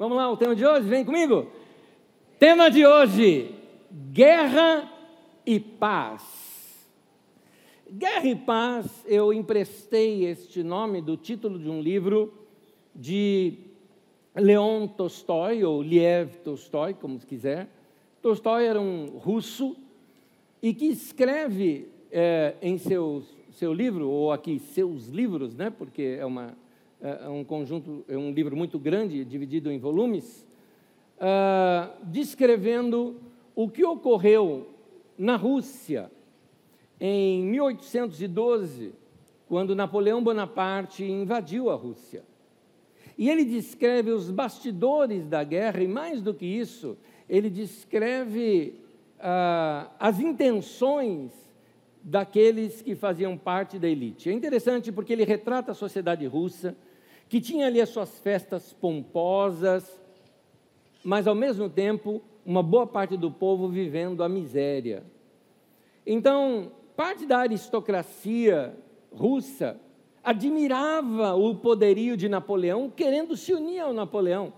Vamos lá, o tema de hoje, vem comigo. Tema de hoje: guerra e paz. Guerra e paz, eu emprestei este nome do título de um livro de Leon Tolstói, ou Liev Tolstói, como se quiser. Tolstói era um russo e que escreve é, em seus, seu livro, ou aqui seus livros, né, porque é, uma, é um conjunto, é um livro muito grande, dividido em volumes, uh, descrevendo o que ocorreu na Rússia em 1812, quando Napoleão Bonaparte invadiu a Rússia. E ele descreve os bastidores da guerra, e mais do que isso, ele descreve ah, as intenções daqueles que faziam parte da elite. É interessante porque ele retrata a sociedade russa, que tinha ali as suas festas pomposas, mas ao mesmo tempo uma boa parte do povo vivendo a miséria. Então, parte da aristocracia russa admirava o poderio de Napoleão, querendo se unir ao Napoleão.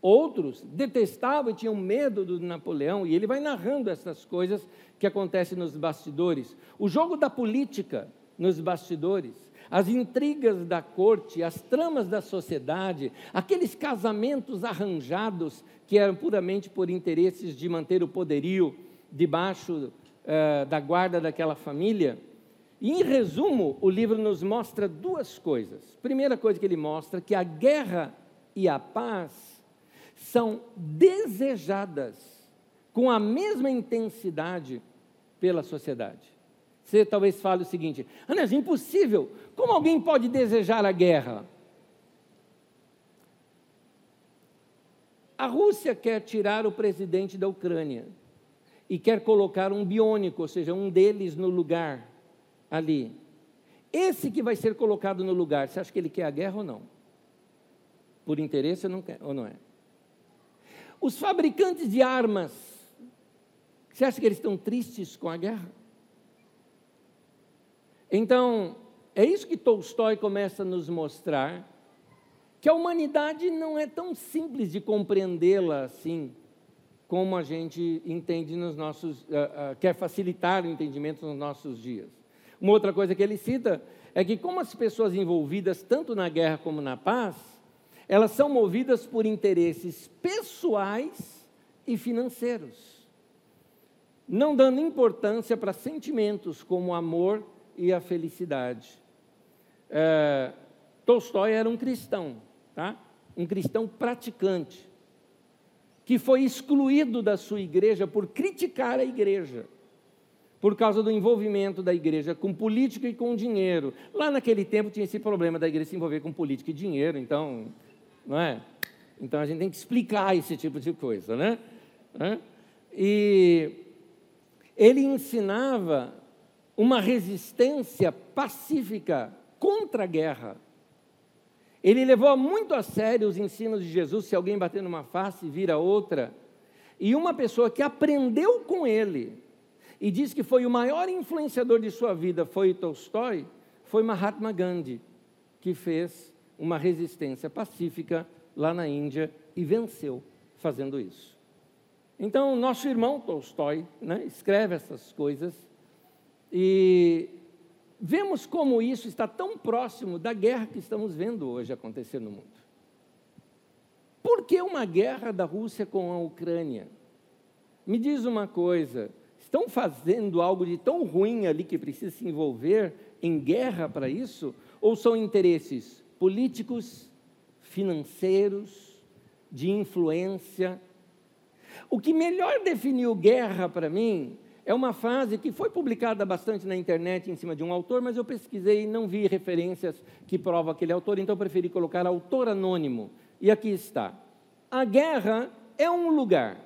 Outros detestavam e tinham medo do Napoleão, e ele vai narrando essas coisas que acontecem nos bastidores. O jogo da política nos bastidores, as intrigas da corte, as tramas da sociedade, aqueles casamentos arranjados que eram puramente por interesses de manter o poderio debaixo uh, da guarda daquela família. E, em resumo, o livro nos mostra duas coisas. Primeira coisa que ele mostra que a guerra e a paz são desejadas com a mesma intensidade pela sociedade. Você talvez fale o seguinte: Anés, impossível. Como alguém pode desejar a guerra? A Rússia quer tirar o presidente da Ucrânia e quer colocar um biônico, ou seja, um deles no lugar ali. Esse que vai ser colocado no lugar, você acha que ele quer a guerra ou não? Por interesse não, quer, ou não é? Os fabricantes de armas, você acha que eles estão tristes com a guerra? Então, é isso que Tolstói começa a nos mostrar, que a humanidade não é tão simples de compreendê-la assim, como a gente entende nos nossos, uh, uh, quer facilitar o entendimento nos nossos dias. Uma outra coisa que ele cita é que, como as pessoas envolvidas tanto na guerra como na paz, elas são movidas por interesses pessoais e financeiros, não dando importância para sentimentos como amor e a felicidade. É, Tolstói era um cristão, tá? um cristão praticante, que foi excluído da sua igreja por criticar a igreja por causa do envolvimento da igreja com política e com dinheiro. Lá naquele tempo tinha esse problema da igreja se envolver com política e dinheiro, então, não é? Então a gente tem que explicar esse tipo de coisa, né? E ele ensinava uma resistência pacífica contra a guerra. Ele levou muito a sério os ensinos de Jesus, se alguém bater numa face, vira outra. E uma pessoa que aprendeu com ele, e diz que foi o maior influenciador de sua vida foi Tolstói, foi Mahatma Gandhi, que fez uma resistência pacífica lá na Índia e venceu fazendo isso. Então, nosso irmão Tolstói né, escreve essas coisas e vemos como isso está tão próximo da guerra que estamos vendo hoje acontecer no mundo. Por que uma guerra da Rússia com a Ucrânia? Me diz uma coisa: estão fazendo algo de tão ruim ali que precisa se envolver em guerra para isso? Ou são interesses políticos, financeiros, de influência? O que melhor definiu guerra para mim é uma frase que foi publicada bastante na internet em cima de um autor, mas eu pesquisei e não vi referências que provam aquele autor, então preferi colocar autor anônimo. E aqui está: A guerra é um lugar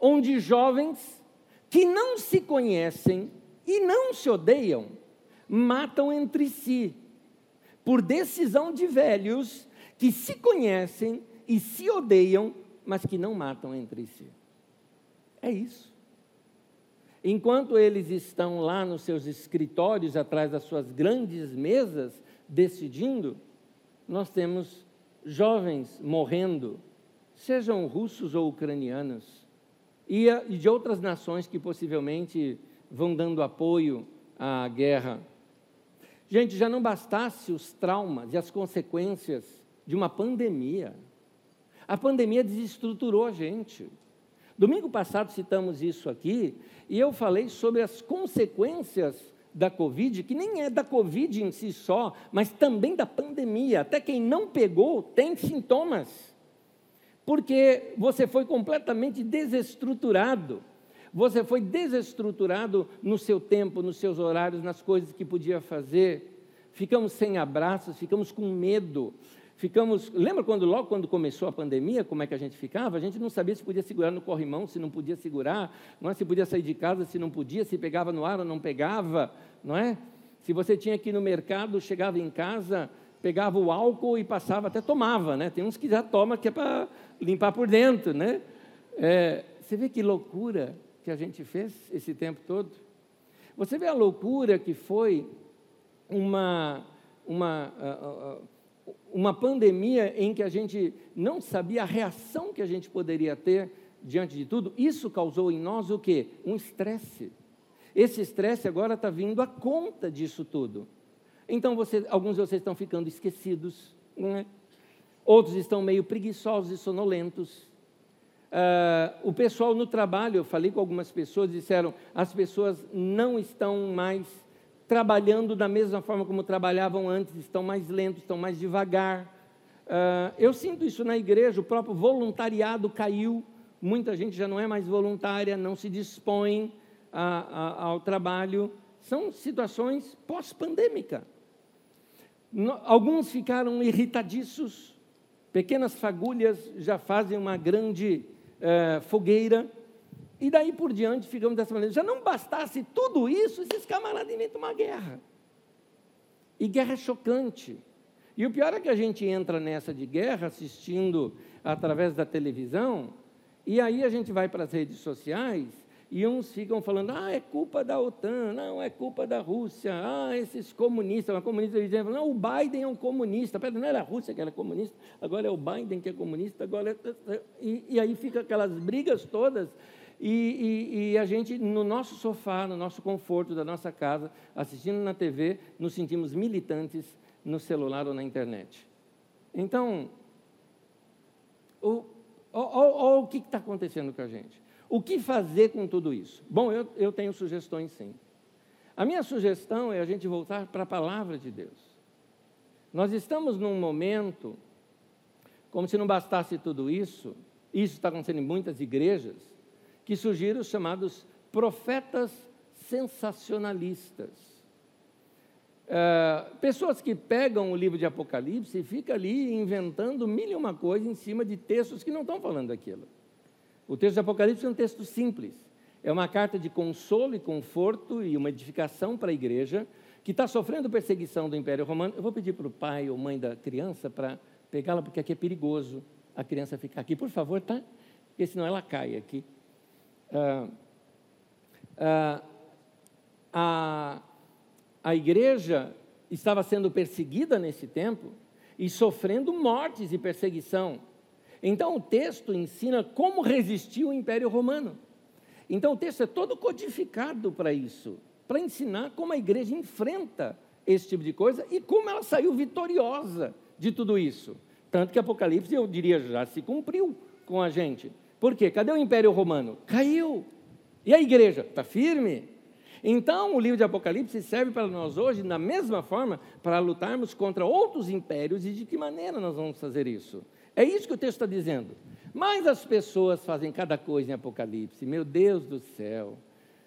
onde jovens que não se conhecem e não se odeiam, matam entre si, por decisão de velhos que se conhecem e se odeiam, mas que não matam entre si. É isso. Enquanto eles estão lá nos seus escritórios, atrás das suas grandes mesas, decidindo, nós temos jovens morrendo sejam russos ou ucranianos, e de outras nações que possivelmente vão dando apoio à guerra. Gente, já não bastasse os traumas e as consequências de uma pandemia. A pandemia desestruturou a gente. Domingo passado citamos isso aqui, e eu falei sobre as consequências da Covid, que nem é da Covid em si só, mas também da pandemia. Até quem não pegou tem sintomas, porque você foi completamente desestruturado. Você foi desestruturado no seu tempo, nos seus horários, nas coisas que podia fazer. Ficamos sem abraços, ficamos com medo, ficamos. Lembra quando logo quando começou a pandemia, como é que a gente ficava? A gente não sabia se podia segurar no corrimão, se não podia segurar, não é? Se podia sair de casa, se não podia, se pegava no ar ou não pegava, não é? Se você tinha que ir no mercado, chegava em casa, pegava o álcool e passava, até tomava, né? Tem uns que já tomam que é para limpar por dentro, né? É, você vê que loucura que a gente fez esse tempo todo? Você vê a loucura que foi uma, uma, uma pandemia em que a gente não sabia a reação que a gente poderia ter diante de tudo, isso causou em nós o quê? Um estresse. Esse estresse agora está vindo à conta disso tudo. Então, você, alguns de vocês estão ficando esquecidos, é? outros estão meio preguiçosos e sonolentos. Uh, o pessoal no trabalho, eu falei com algumas pessoas, disseram, as pessoas não estão mais trabalhando da mesma forma como trabalhavam antes, estão mais lentos, estão mais devagar. Uh, eu sinto isso na igreja, o próprio voluntariado caiu, muita gente já não é mais voluntária, não se dispõe a, a, ao trabalho. São situações pós-pandêmica. Alguns ficaram irritadiços, pequenas fagulhas já fazem uma grande uh, fogueira. E daí por diante ficamos dessa maneira. Já não bastasse tudo isso, esses camaradas inventam uma guerra. E guerra é chocante. E o pior é que a gente entra nessa de guerra assistindo através da televisão, e aí a gente vai para as redes sociais e uns ficam falando, ah, é culpa da OTAN, não, é culpa da Rússia, ah, esses comunistas, uma comunista dizendo, não, o Biden é um comunista, pera, não era a Rússia que era comunista, agora é o Biden que é comunista, agora é... e, e aí fica aquelas brigas todas, e, e, e, a gente, no nosso sofá, no nosso conforto da nossa casa, assistindo na TV, nos sentimos militantes no celular ou na internet. Então, o, o, o, o que está acontecendo com a gente? O que fazer com tudo isso? Bom, eu, eu tenho sugestões sim. A minha sugestão é a gente voltar para a palavra de Deus. Nós estamos num momento, como se não bastasse tudo isso, isso está acontecendo em muitas igrejas, que surgiram os chamados profetas sensacionalistas. É, pessoas que pegam o livro de Apocalipse e ficam ali inventando mil e uma coisa em cima de textos que não estão falando daquilo. O texto de Apocalipse é um texto simples. É uma carta de consolo e conforto e uma edificação para a igreja que está sofrendo perseguição do Império Romano. Eu vou pedir para o pai ou mãe da criança para pegá-la, porque aqui é perigoso a criança ficar aqui, por favor, tá? Porque senão ela cai aqui. Ah, ah, a, a igreja estava sendo perseguida nesse tempo e sofrendo mortes e perseguição. Então o texto ensina como resistir o Império Romano. Então o texto é todo codificado para isso, para ensinar como a igreja enfrenta esse tipo de coisa e como ela saiu vitoriosa de tudo isso. Tanto que Apocalipse, eu diria, já se cumpriu com a gente. Por quê? Cadê o Império Romano? Caiu. E a igreja? Está firme. Então, o livro de Apocalipse serve para nós hoje, da mesma forma, para lutarmos contra outros impérios e de que maneira nós vamos fazer isso. É isso que o texto está dizendo. Mas as pessoas fazem cada coisa em Apocalipse. Meu Deus do céu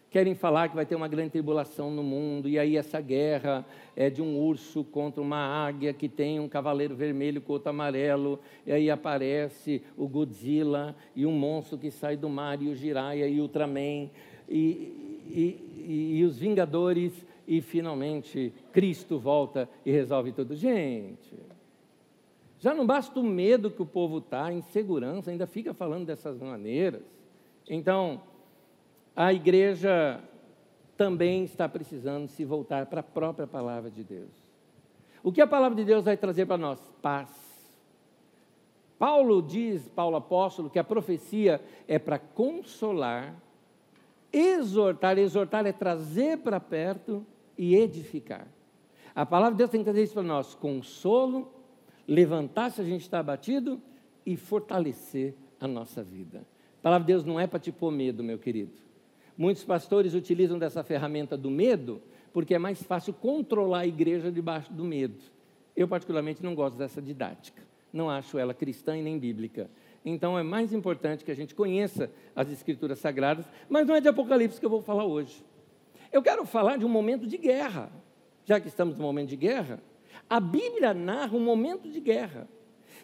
querem falar que vai ter uma grande tribulação no mundo, e aí essa guerra é de um urso contra uma águia que tem um cavaleiro vermelho com outro amarelo, e aí aparece o Godzilla e um monstro que sai do mar, e o Jiraiya e o Ultraman, e, e, e, os Vingadores, e finalmente Cristo volta e resolve tudo. Gente, já não basta o medo que o povo está, a insegurança, ainda fica falando dessas maneiras. Então, a igreja também está precisando se voltar para a própria palavra de Deus. O que a palavra de Deus vai trazer para nós? Paz. Paulo diz, Paulo apóstolo, que a profecia é para consolar, exortar, exortar é trazer para perto e edificar. A palavra de Deus tem que trazer isso para nós: consolo, levantar se a gente está abatido e fortalecer a nossa vida. A palavra de Deus não é para te pôr medo, meu querido. Muitos pastores utilizam dessa ferramenta do medo porque é mais fácil controlar a igreja debaixo do medo. Eu, particularmente, não gosto dessa didática. Não acho ela cristã e nem bíblica. Então, é mais importante que a gente conheça as Escrituras Sagradas, mas não é de Apocalipse que eu vou falar hoje. Eu quero falar de um momento de guerra. Já que estamos no momento de guerra, a Bíblia narra um momento de guerra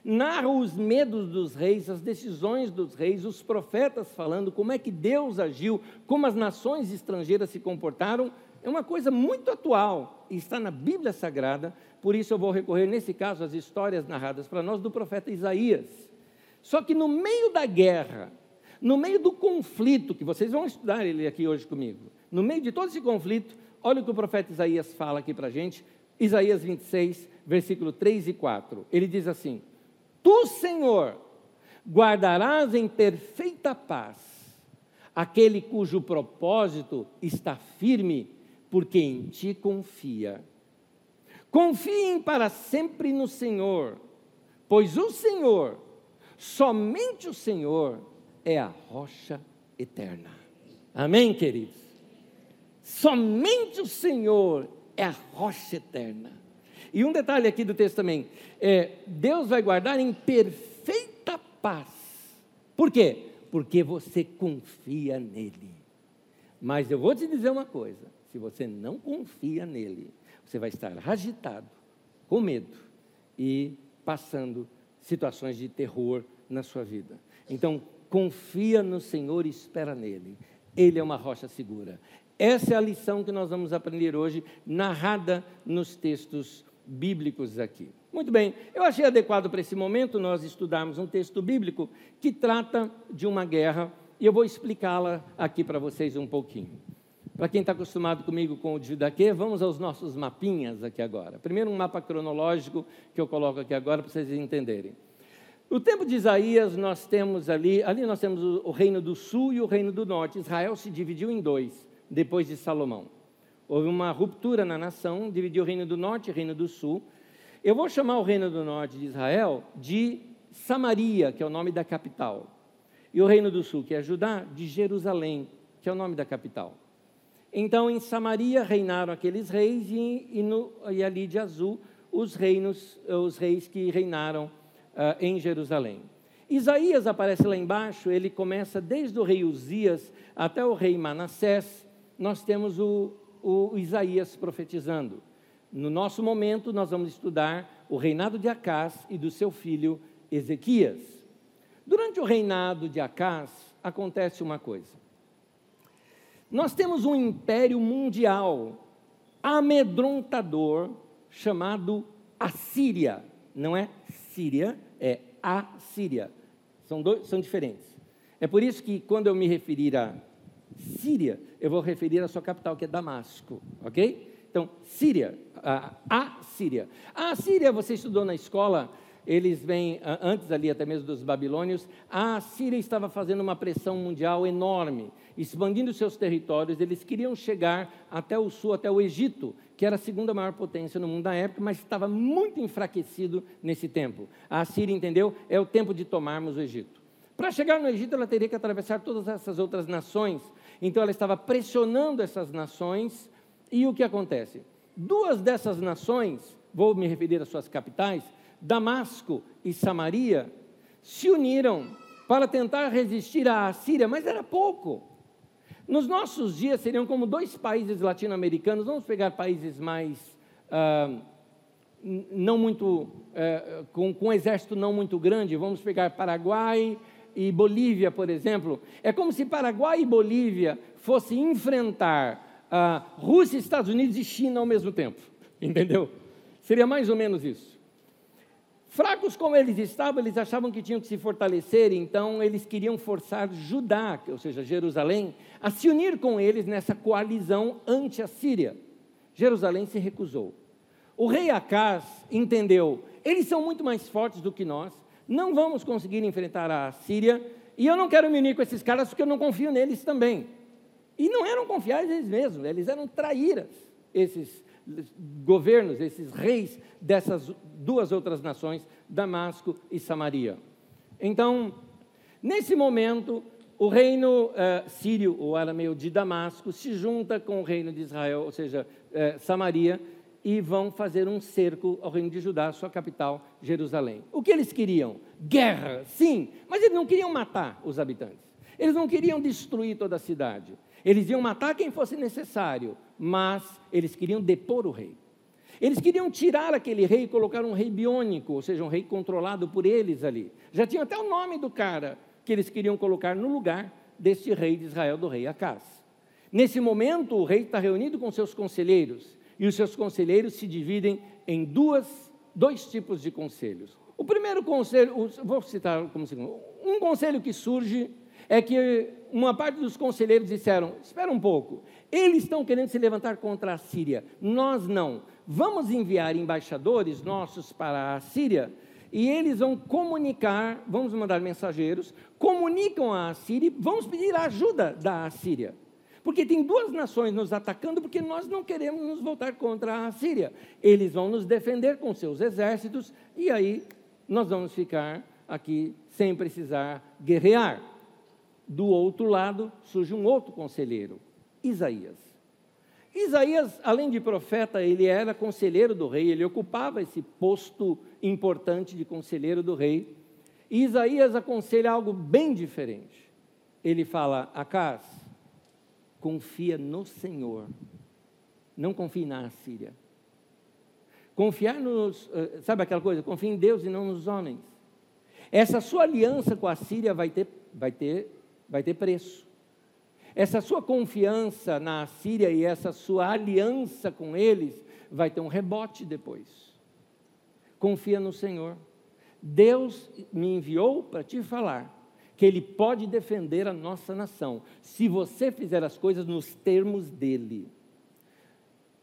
narra os medos dos reis, as decisões dos reis, os profetas falando como é que Deus agiu, como as nações estrangeiras se comportaram. É uma coisa muito atual e está na Bíblia Sagrada, por isso eu vou recorrer, nesse caso, às histórias narradas para nós do profeta Isaías. Só que no meio da guerra, no meio do conflito, que vocês vão estudar ele aqui hoje comigo, no meio de todo esse conflito, olha o que o profeta Isaías fala aqui para a gente, Isaías 26, versículo 3 e 4. Ele diz assim: Tu, Senhor, guardarás em perfeita paz aquele cujo propósito está firme, porque em ti confia. Confiem para sempre no Senhor, pois o Senhor, somente o Senhor, é a rocha eterna. Amém, queridos? Somente o Senhor é a rocha eterna. E um detalhe aqui do texto também: é, Deus vai guardar em perfeita paz. Por quê? Porque você confia nele. Mas eu vou te dizer uma coisa: se você não confia nele, você vai estar agitado, com medo e passando situações de terror na sua vida. Então, confia no Senhor e espera nele. Ele é uma rocha segura. Essa é a lição que nós vamos aprender hoje, narrada nos textos bíblicos aqui. Muito bem, eu achei adequado para esse momento nós estudarmos um texto bíblico que trata de uma guerra e eu vou explicá-la aqui para vocês um pouquinho. Para quem está acostumado comigo com o Judaquê, vamos aos nossos mapinhas aqui agora. Primeiro, um mapa cronológico que eu coloco aqui agora para vocês entenderem. No tempo de Isaías, nós temos ali, ali nós temos o, reino do sul e o reino do norte. Israel se dividiu em dois depois de Salomão. Houve uma ruptura na nação, dividiu o reino do norte e o reino do sul. Eu vou chamar o reino do norte de Israel de Samaria, que é o nome da capital. E o reino do sul, que é Judá, de Jerusalém, que é o nome da capital. Então, em Samaria reinaram aqueles reis e, e, no, e ali de azul os reinos, os reis que reinaram uh, em Jerusalém. Isaías aparece lá embaixo, ele começa desde o rei Uzias até o rei Manassés. Nós temos o, o Isaías profetizando. No nosso momento, nós vamos estudar o reinado de Acás e do seu filho Ezequias. Durante o reinado de Acás, acontece uma coisa. Nós temos um império mundial amedrontador chamado Assíria. Não é Síria, é Assíria. São, dois, são diferentes. É por isso que, quando eu me referir a Síria, eu vou referir à sua capital, que é Damasco, ok? Então, Síria, a, a Síria. A Síria, você estudou na escola, eles vêm, antes ali até mesmo dos babilônios, a Síria estava fazendo uma pressão mundial enorme, expandindo seus territórios, eles queriam chegar até o sul, até o Egito, que era a segunda maior potência no mundo da época, mas estava muito enfraquecido nesse tempo. A Síria entendeu? É o tempo de tomarmos o Egito. Para chegar no Egito, ela teria que atravessar todas essas outras nações, então ela estava pressionando essas nações, e o que acontece? Duas dessas nações, vou me referir às suas capitais, Damasco e Samaria, se uniram para tentar resistir à Síria, mas era pouco. Nos nossos dias seriam como dois países latino-americanos, vamos pegar países mais. Ah, não muito. Eh, com, com um exército não muito grande, vamos pegar Paraguai, e Bolívia, por exemplo, é como se Paraguai e Bolívia fossem enfrentar a Rússia, Estados Unidos e China ao mesmo tempo. Entendeu? Seria mais ou menos isso. Fracos como eles estavam, eles achavam que tinham que se fortalecer, então eles queriam forçar Judá, ou seja, Jerusalém, a se unir com eles nessa coalizão ante a Síria. Jerusalém se recusou. O rei Acás entendeu, eles são muito mais fortes do que nós, Não vamos conseguir enfrentar a Síria, e eu não quero me unir com esses caras porque eu não confio neles também. E não eram confiáveis eles mesmos, eles eram traíras, esses governos, esses reis dessas duas outras nações, Damasco e Samaria. Então, nesse momento, o reino uh, sírio, ou arameu de Damasco, se junta com o reino de Israel, ou seja, uh, Samaria, e vão fazer um cerco ao reino de Judá, sua capital, Jerusalém. O que eles queriam? Guerra, sim, mas eles não queriam matar os habitantes. Eles não queriam destruir toda a cidade. Eles iam matar quem fosse necessário, mas eles queriam depor o rei. Eles queriam tirar aquele rei e colocar um rei biônico, ou seja, um rei controlado por eles ali. Já tinha até o nome do cara que eles queriam colocar no lugar deste rei de Israel, do rei Acás. Nesse momento, o rei está reunido com seus conselheiros, e os seus conselheiros se dividem em duas, dois tipos de conselhos. O primeiro conselho, vou citar como segundo, um conselho que surge é que uma parte dos conselheiros disseram: espera um pouco, eles estão querendo se levantar contra a Síria, nós não. Vamos enviar embaixadores nossos para a Síria e eles vão comunicar, vamos mandar mensageiros, comunicam a Síria, vamos pedir ajuda da Síria. Porque tem duas nações nos atacando, porque nós não queremos nos voltar contra a Síria. Eles vão nos defender com seus exércitos, e aí nós vamos ficar aqui sem precisar guerrear. Do outro lado surge um outro conselheiro, Isaías. Isaías, além de profeta, ele era conselheiro do rei, ele ocupava esse posto importante de conselheiro do rei. E Isaías aconselha algo bem diferente. Ele fala: Acas, confia no Senhor, não confie na Síria. Confiar nos, eh, sabe aquela coisa? Confia em Deus e não nos homens. Essa sua aliança com a Síria vai ter, vai ter, vai ter preço. Essa sua confiança na Síria e essa sua aliança com eles vai ter um rebote depois. Confia no Senhor. Deus me enviou para te falar que Ele pode defender a nossa nação, se você fizer as coisas nos termos dele.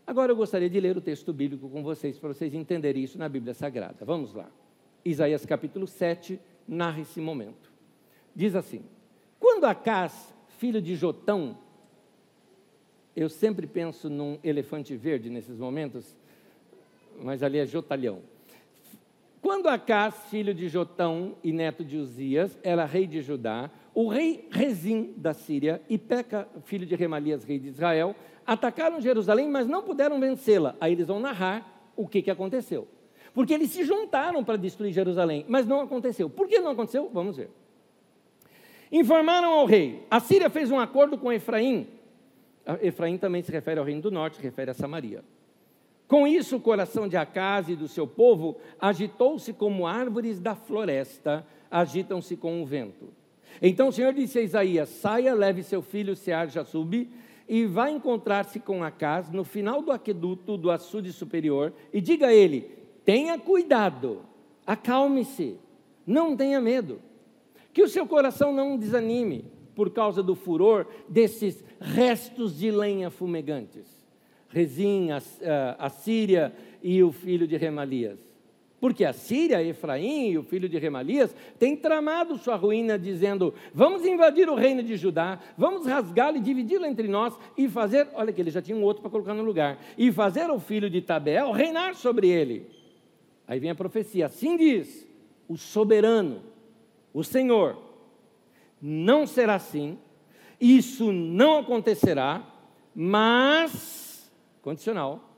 Agora eu gostaria de ler o texto bíblico com vocês, para vocês entenderem isso na Bíblia Sagrada. Vamos lá. Isaías capítulo 7 narra esse momento. Diz assim: Quando Acás filho de Jotão, eu sempre penso num elefante verde nesses momentos, mas ali é Jotalhão. Quando Acás, filho de Jotão e neto de Uzias, era rei de Judá, o rei Rezim da Síria e Peca, filho de Remalias, rei de Israel, atacaram Jerusalém, mas não puderam vencê-la. Aí eles vão narrar o que, que aconteceu. Porque eles se juntaram para destruir Jerusalém, mas não aconteceu. Por que não aconteceu? Vamos ver. Informaram ao rei: a Síria fez um acordo com Efraim. Efraim também se refere ao reino do norte, se refere a Samaria. Com isso, o coração de Acaz e do seu povo agitou-se como árvores da floresta, agitam-se com o vento. Então o Senhor disse a Isaías: Saia, leve seu filho Sear-Jasub e vá encontrar-se com Acaz no final do aqueduto do açude superior e diga a ele: Tenha cuidado, acalme-se, não tenha medo. Que o seu coração não desanime por causa do furor desses restos de lenha fumegantes. Rezim, a, Síria e o filho de Remalias. Porque a Síria, Efraim e o filho de Remalias têm tramado sua ruína, dizendo: vamos invadir o reino de Judá, vamos rasgá-lo e dividi-lo entre nós e fazer. Olha que ele já tinha um outro para colocar no lugar. E fazer o filho de Tabel reinar sobre ele. Aí vem a profecia: assim diz o soberano, o Senhor, não será assim, isso não acontecerá, mas, condicional,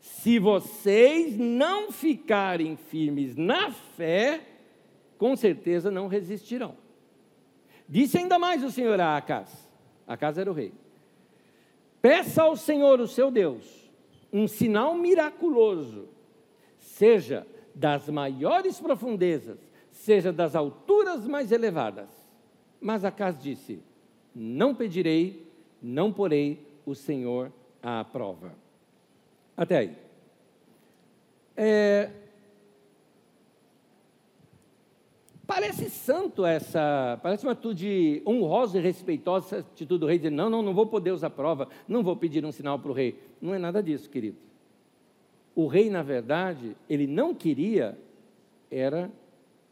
se vocês não ficarem firmes na fé, com certeza não resistirão. Disse ainda mais o Senhor a Acas, Acas era o rei, peça ao Senhor, o seu Deus, um sinal miraculoso, seja das maiores profundezas, seja das alturas mais elevadas. Mas Acas disse: Não pedirei, não porei o Senhor à prova. Até aí. É, Parece santo essa, parece uma atitude honrosa e respeitosa, essa atitude do rei, dizer, não, não, não vou poder usar prova, não vou pedir um sinal para o rei. Não é nada disso, querido. O rei, na verdade, ele não queria, era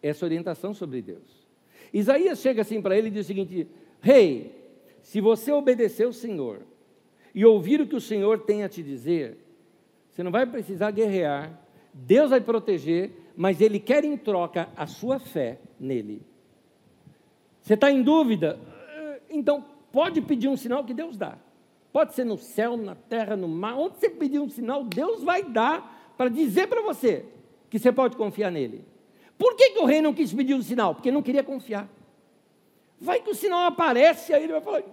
essa orientação sobre Deus. Isaías chega assim para ele e diz o seguinte: Rei, se você obedecer o Senhor e ouvir o que o Senhor tem a te dizer, você não vai precisar guerrear, Deus vai proteger, mas Ele quer em troca a sua fé nele. Você está em dúvida? Então, pode pedir um sinal que Deus dá. Pode ser no céu, na terra, no mar, onde você pedir um sinal, Deus vai dar para dizer para você que você pode confiar nele. Por que, que o rei não quis pedir um sinal? Porque não queria confiar. Vai que o sinal aparece, aí ele vai falar: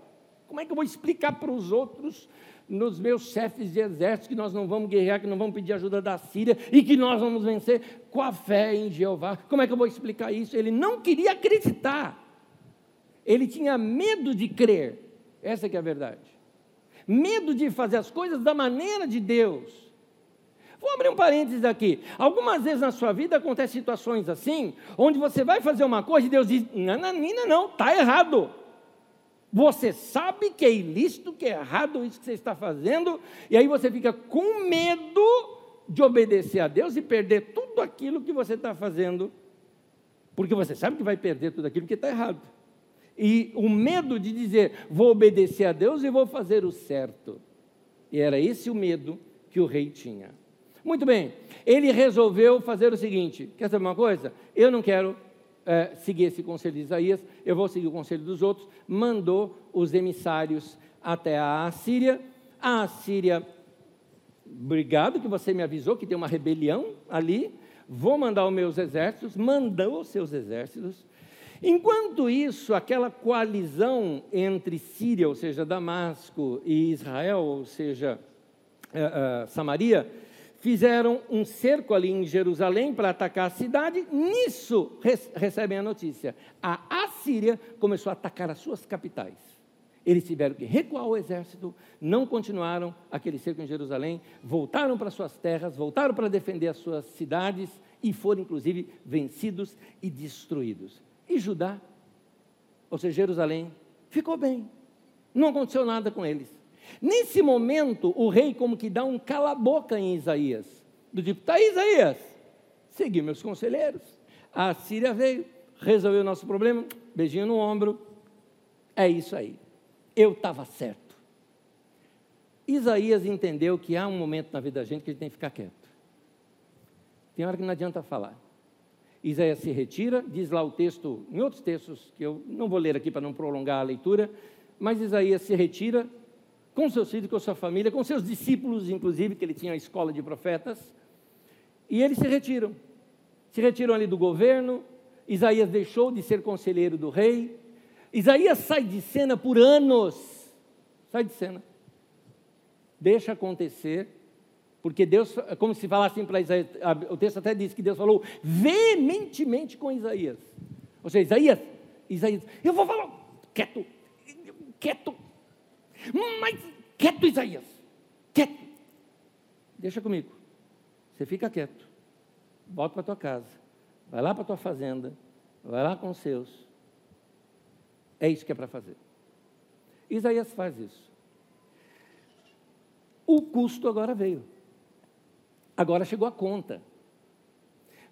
como é que eu vou explicar para os outros nos meus chefes de exército que nós não vamos guerrear, que não vamos pedir ajuda da Síria e que nós vamos vencer com a fé em Jeová. Como é que eu vou explicar isso? Ele não queria acreditar. Ele tinha medo de crer. Essa que é a verdade. Medo de fazer as coisas da maneira de Deus. Vou abrir um parênteses aqui. Algumas vezes na sua vida acontecem situações assim, onde você vai fazer uma coisa e Deus diz: não, não, está errado. Você sabe que é ilícito, que é errado isso que você está fazendo, e aí você fica com medo de obedecer a Deus e perder tudo aquilo que você está fazendo, porque você sabe que vai perder tudo aquilo que está errado. E o medo de dizer, vou obedecer a Deus e vou fazer o certo. E era esse o medo que o rei tinha. Muito bem, ele resolveu fazer o seguinte: quer saber uma coisa? Eu não quero é, seguir esse conselho de Isaías, eu vou seguir o conselho dos outros, mandou os emissários até a Assíria. A Assíria, obrigado que você me avisou que tem uma rebelião ali, vou mandar os meus exércitos, mandou os seus exércitos. Enquanto isso, aquela coalizão entre Síria, ou seja, Damasco, e Israel, ou seja, uh, uh, Samaria, fizeram um cerco ali em Jerusalém para atacar a cidade. Nisso recebem a notícia: a Assíria começou a atacar as suas capitais. Eles tiveram que recuar o exército, não continuaram aquele cerco em Jerusalém, voltaram para suas terras, voltaram para defender as suas cidades e foram inclusive vencidos e destruídos. E Judá, ou seja, Jerusalém, ficou bem. Não aconteceu nada com eles. Nesse momento, o rei como que dá um cala-boca em Isaías. Do tipo, tá Isaías, segui meus conselheiros. A Síria veio, resolveu o nosso problema, beijinho no ombro. É isso aí. Eu estava certo. Isaías entendeu que há um momento na vida da gente que a gente tem que ficar quieto. Tem hora que não adianta falar. Isaías se retira, diz lá o texto, em outros textos, que eu não vou ler aqui para não prolongar a leitura, mas Isaías se retira, com seus filhos, com sua família, com seus discípulos, inclusive, que ele tinha a escola de profetas, e eles se retiram. Se retiram ali do governo, Isaías deixou de ser conselheiro do rei, Isaías sai de cena por anos, sai de cena, deixa acontecer, porque Deus, como se falasse assim para Isaías, o texto até diz que Deus falou veementemente com Isaías. Ou seja, Isaías, Isaías, eu vou falar, quieto, quieto, mas quieto, Isaías, quieto. Deixa comigo. Você fica quieto. Volta para tua casa. Vai lá para tua fazenda. Vai lá com os seus. É isso que é para fazer. Isaías faz isso. O custo agora veio. Agora chegou a conta.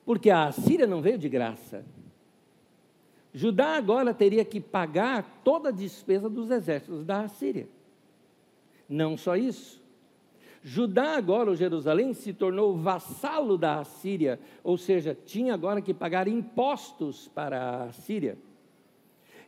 Porque a Síria não veio de graça. Judá agora teria que pagar toda a despesa dos exércitos da Síria. Não só isso. Judá agora, ou Jerusalém, se tornou vassalo da Assíria, ou seja, tinha agora que pagar impostos para a Assíria.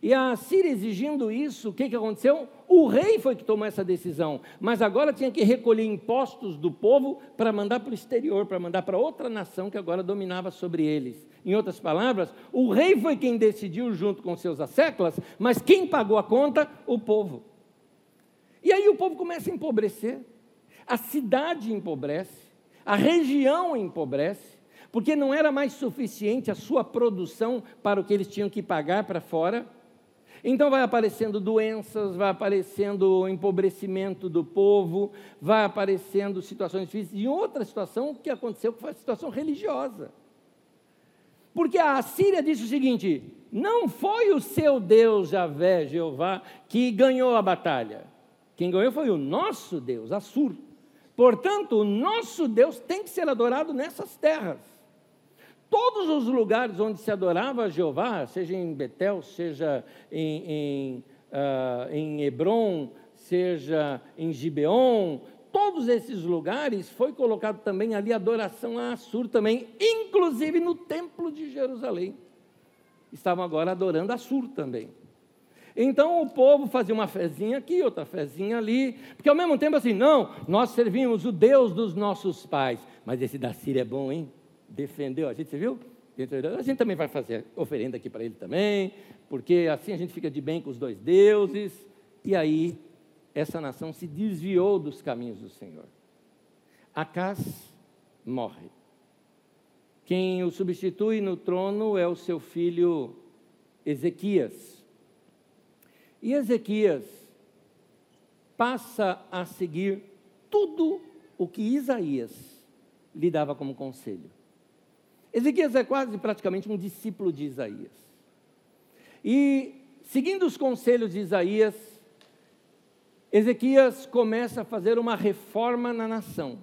E a Síria exigindo isso, o que, que aconteceu? O rei foi que tomou essa decisão, mas agora tinha que recolher impostos do povo para mandar para o exterior, para mandar para outra nação que agora dominava sobre eles. Em outras palavras, o rei foi quem decidiu junto com seus asseclas, mas quem pagou a conta? O povo. E aí o povo começa a empobrecer, a cidade empobrece, a região empobrece, porque não era mais suficiente a sua produção para o que eles tinham que pagar para fora. Então vai aparecendo doenças, vai aparecendo empobrecimento do povo, vai aparecendo situações difíceis. E outra situação que aconteceu foi a situação religiosa. Porque a Síria disse o seguinte: não foi o seu Deus, Javé, Jeová, que ganhou a batalha. Quem ganhou foi o nosso Deus, Assur. Portanto, o nosso Deus tem que ser adorado nessas terras. todos os lugares onde se adorava a Jeová, seja em Betel, seja em, em, uh, em Hebron, seja em Gibeon, todos esses lugares foi colocado também ali adoração a Assur também, inclusive no templo de Jerusalém. Estavam agora adorando Assur também. Então o povo fazia uma fezinha aqui, outra fezinha ali, porque ao mesmo tempo assim, não, nós servimos o Deus dos nossos pais. Mas esse da Síria é bom, hein? Defendeu a gente, você viu? A gente também vai fazer oferenda aqui para ele também, porque assim a gente fica de bem com os dois deuses. E aí essa nação se desviou dos caminhos do Senhor. Acás morre. Quem o substitui no trono é o seu filho Ezequias. E Ezequias passa a seguir tudo o que Isaías lhe dava como conselho. Ezequias é quase praticamente um discípulo de Isaías. E, seguindo os conselhos de Isaías, Ezequias começa a fazer uma reforma na nação.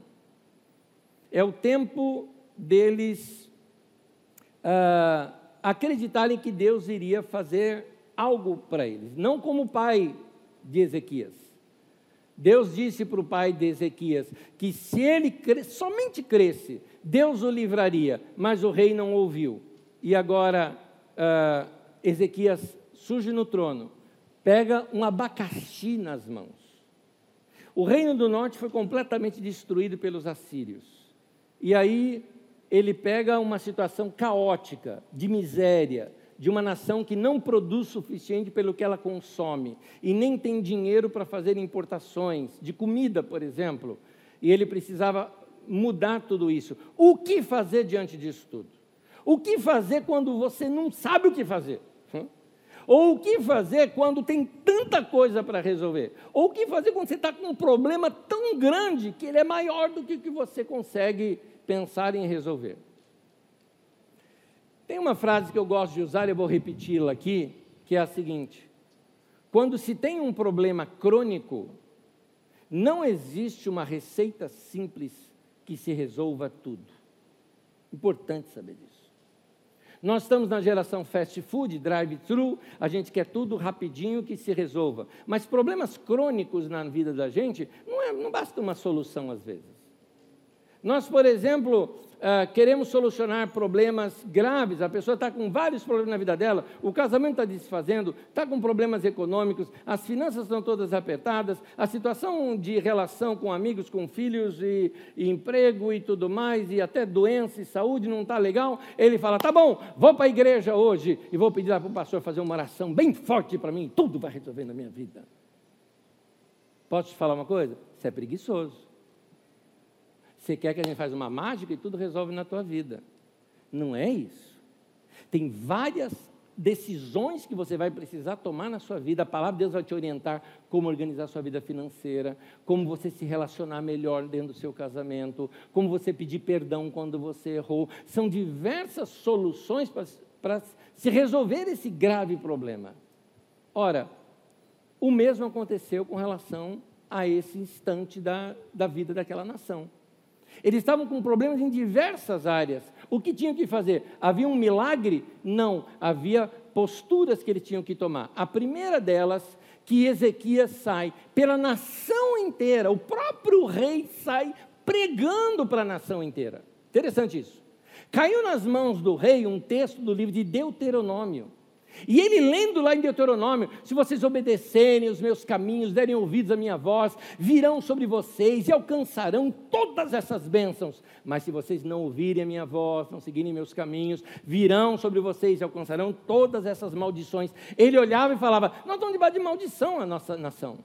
É o tempo deles uh, acreditarem que Deus iria fazer algo para eles, não como o pai de Ezequias. Deus disse para o pai de Ezequias que se ele cre somente cresce, Deus o livraria, mas o rei não ouviu. E agora uh, Ezequias surge no trono, pega um abacaxi nas mãos o reino do norte foi completamente destruído pelos assírios. E aí ele pega uma situação caótica, de miséria, de uma nação que não produz suficiente pelo que ela consome e nem tem dinheiro para fazer importações de comida, por exemplo. E ele precisava mudar tudo isso. O que fazer diante disso tudo? O que fazer quando você não sabe o que fazer? Ou o que fazer quando tem tanta coisa para resolver? Ou o que fazer quando você está com um problema tão grande que ele é maior do que o que você consegue pensar em resolver? Tem uma frase que eu gosto de usar, eu vou repeti-la aqui, que é a seguinte: quando se tem um problema crônico, não existe uma receita simples que se resolva tudo. Importante saber disso. Nós estamos na geração fast food, drive-thru, a gente quer tudo rapidinho que se resolva. Mas problemas crônicos na vida da gente, não, é, não basta uma solução às vezes. Nós, por exemplo, uh, queremos solucionar problemas graves, a pessoa está com vários problemas na vida dela, o casamento está desfazendo, está com problemas econômicos, as finanças estão todas apertadas, a situação de relação com amigos, com filhos e, e emprego e tudo mais, e até doença e saúde não está legal. Ele fala: tá bom, vou para a igreja hoje e vou pedir para o pastor fazer uma oração bem forte para mim, tudo vai resolver na minha vida. Posso te falar uma coisa? Você é preguiçoso. Você quer que a gente faça uma mágica e tudo resolve na tua vida. Não é isso. Tem várias decisões que você vai precisar tomar na sua vida. A palavra de Deus vai te orientar como organizar sua vida financeira, como você se relacionar melhor dentro do seu casamento, como você pedir perdão quando você errou. São diversas soluções para se resolver esse grave problema. Ora, o mesmo aconteceu com relação a esse instante da, da vida daquela nação. Eles estavam com problemas em diversas áreas. O que tinham que fazer? Havia um milagre? Não, havia posturas que eles tinham que tomar. A primeira delas, que Ezequias sai pela nação inteira, o próprio rei sai pregando para a nação inteira. Interessante isso. Caiu nas mãos do rei um texto do livro de Deuteronômio. E ele lendo lá em Deuteronômio: se vocês obedecerem os meus caminhos, derem ouvidos à minha voz, virão sobre vocês e alcançarão todas essas bênçãos. Mas se vocês não ouvirem a minha voz, não seguirem meus caminhos, virão sobre vocês e alcançarão todas essas maldições. Ele olhava e falava: Nós estamos debaixo de maldição a nossa nação.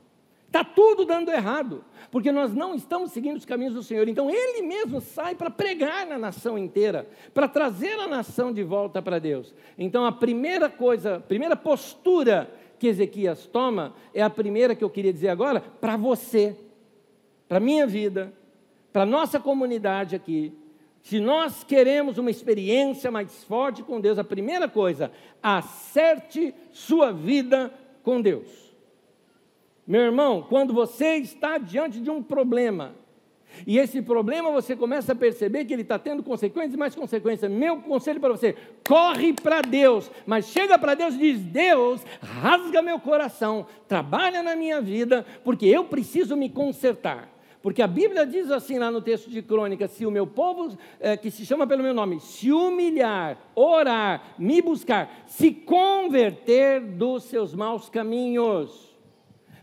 Está tudo dando errado, porque nós não estamos seguindo os caminhos do Senhor. Então ele mesmo sai para pregar na nação inteira, para trazer a nação de volta para Deus. Então a primeira coisa, a primeira postura que Ezequias toma é a primeira que eu queria dizer agora para você, para a minha vida, para a nossa comunidade aqui. Se nós queremos uma experiência mais forte com Deus, a primeira coisa, acerte sua vida com Deus. Meu irmão, quando você está diante de um problema E esse problema você começa a perceber que ele está tendo consequências e mais consequências. Meu conselho para você: corre para Deus, mas chega para Deus e diz: Deus, rasga meu coração, trabalha na minha vida, porque eu preciso me consertar. Porque a Bíblia diz assim lá no texto de Crônica: se o meu povo, é, que se chama pelo meu nome, se humilhar, orar, me buscar, se converter dos seus maus caminhos.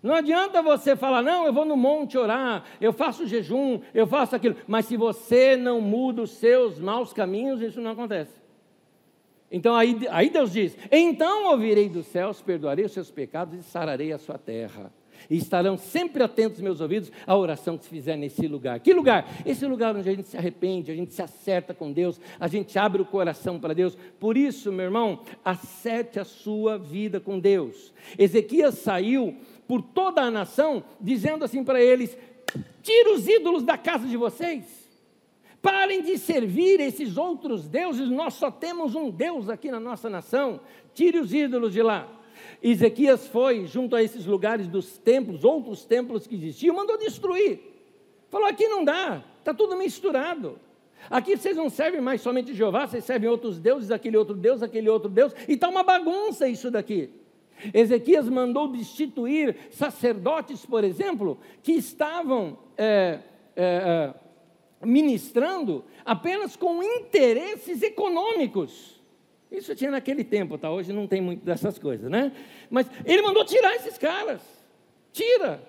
Não adianta você falar, não, eu vou no monte orar, eu faço jejum, eu faço aquilo, mas se você não muda os seus maus caminhos, isso não acontece. Então aí, aí Deus diz: então ouvirei dos céus, perdoarei os seus pecados e sararei a sua terra. E estarão sempre atentos meus ouvidos à oração que se fizer nesse lugar. Que lugar? Esse lugar onde a gente se arrepende, a gente se acerta com Deus, a gente abre o coração para Deus. Por isso, meu irmão, acerte a sua vida com Deus. Ezequias saiu por toda a nação, dizendo assim para eles: tira os ídolos da casa de vocês. Parem de servir esses outros deuses, nós só temos um Deus aqui na nossa nação. Tire os ídolos de lá. Ezequias foi junto a esses lugares dos templos, outros templos que existiam, mandou destruir. Falou: aqui não dá, está tudo misturado. Aqui vocês não servem mais somente Jeová, vocês servem outros deuses, aquele outro Deus, aquele outro Deus, e está uma bagunça isso daqui. Ezequias mandou destituir sacerdotes, por exemplo, que estavam é, é, é, ministrando apenas com interesses econômicos. Isso tinha naquele tempo, tá? Hoje não tem muito dessas coisas, né? Mas ele mandou tirar esses caras. Tira.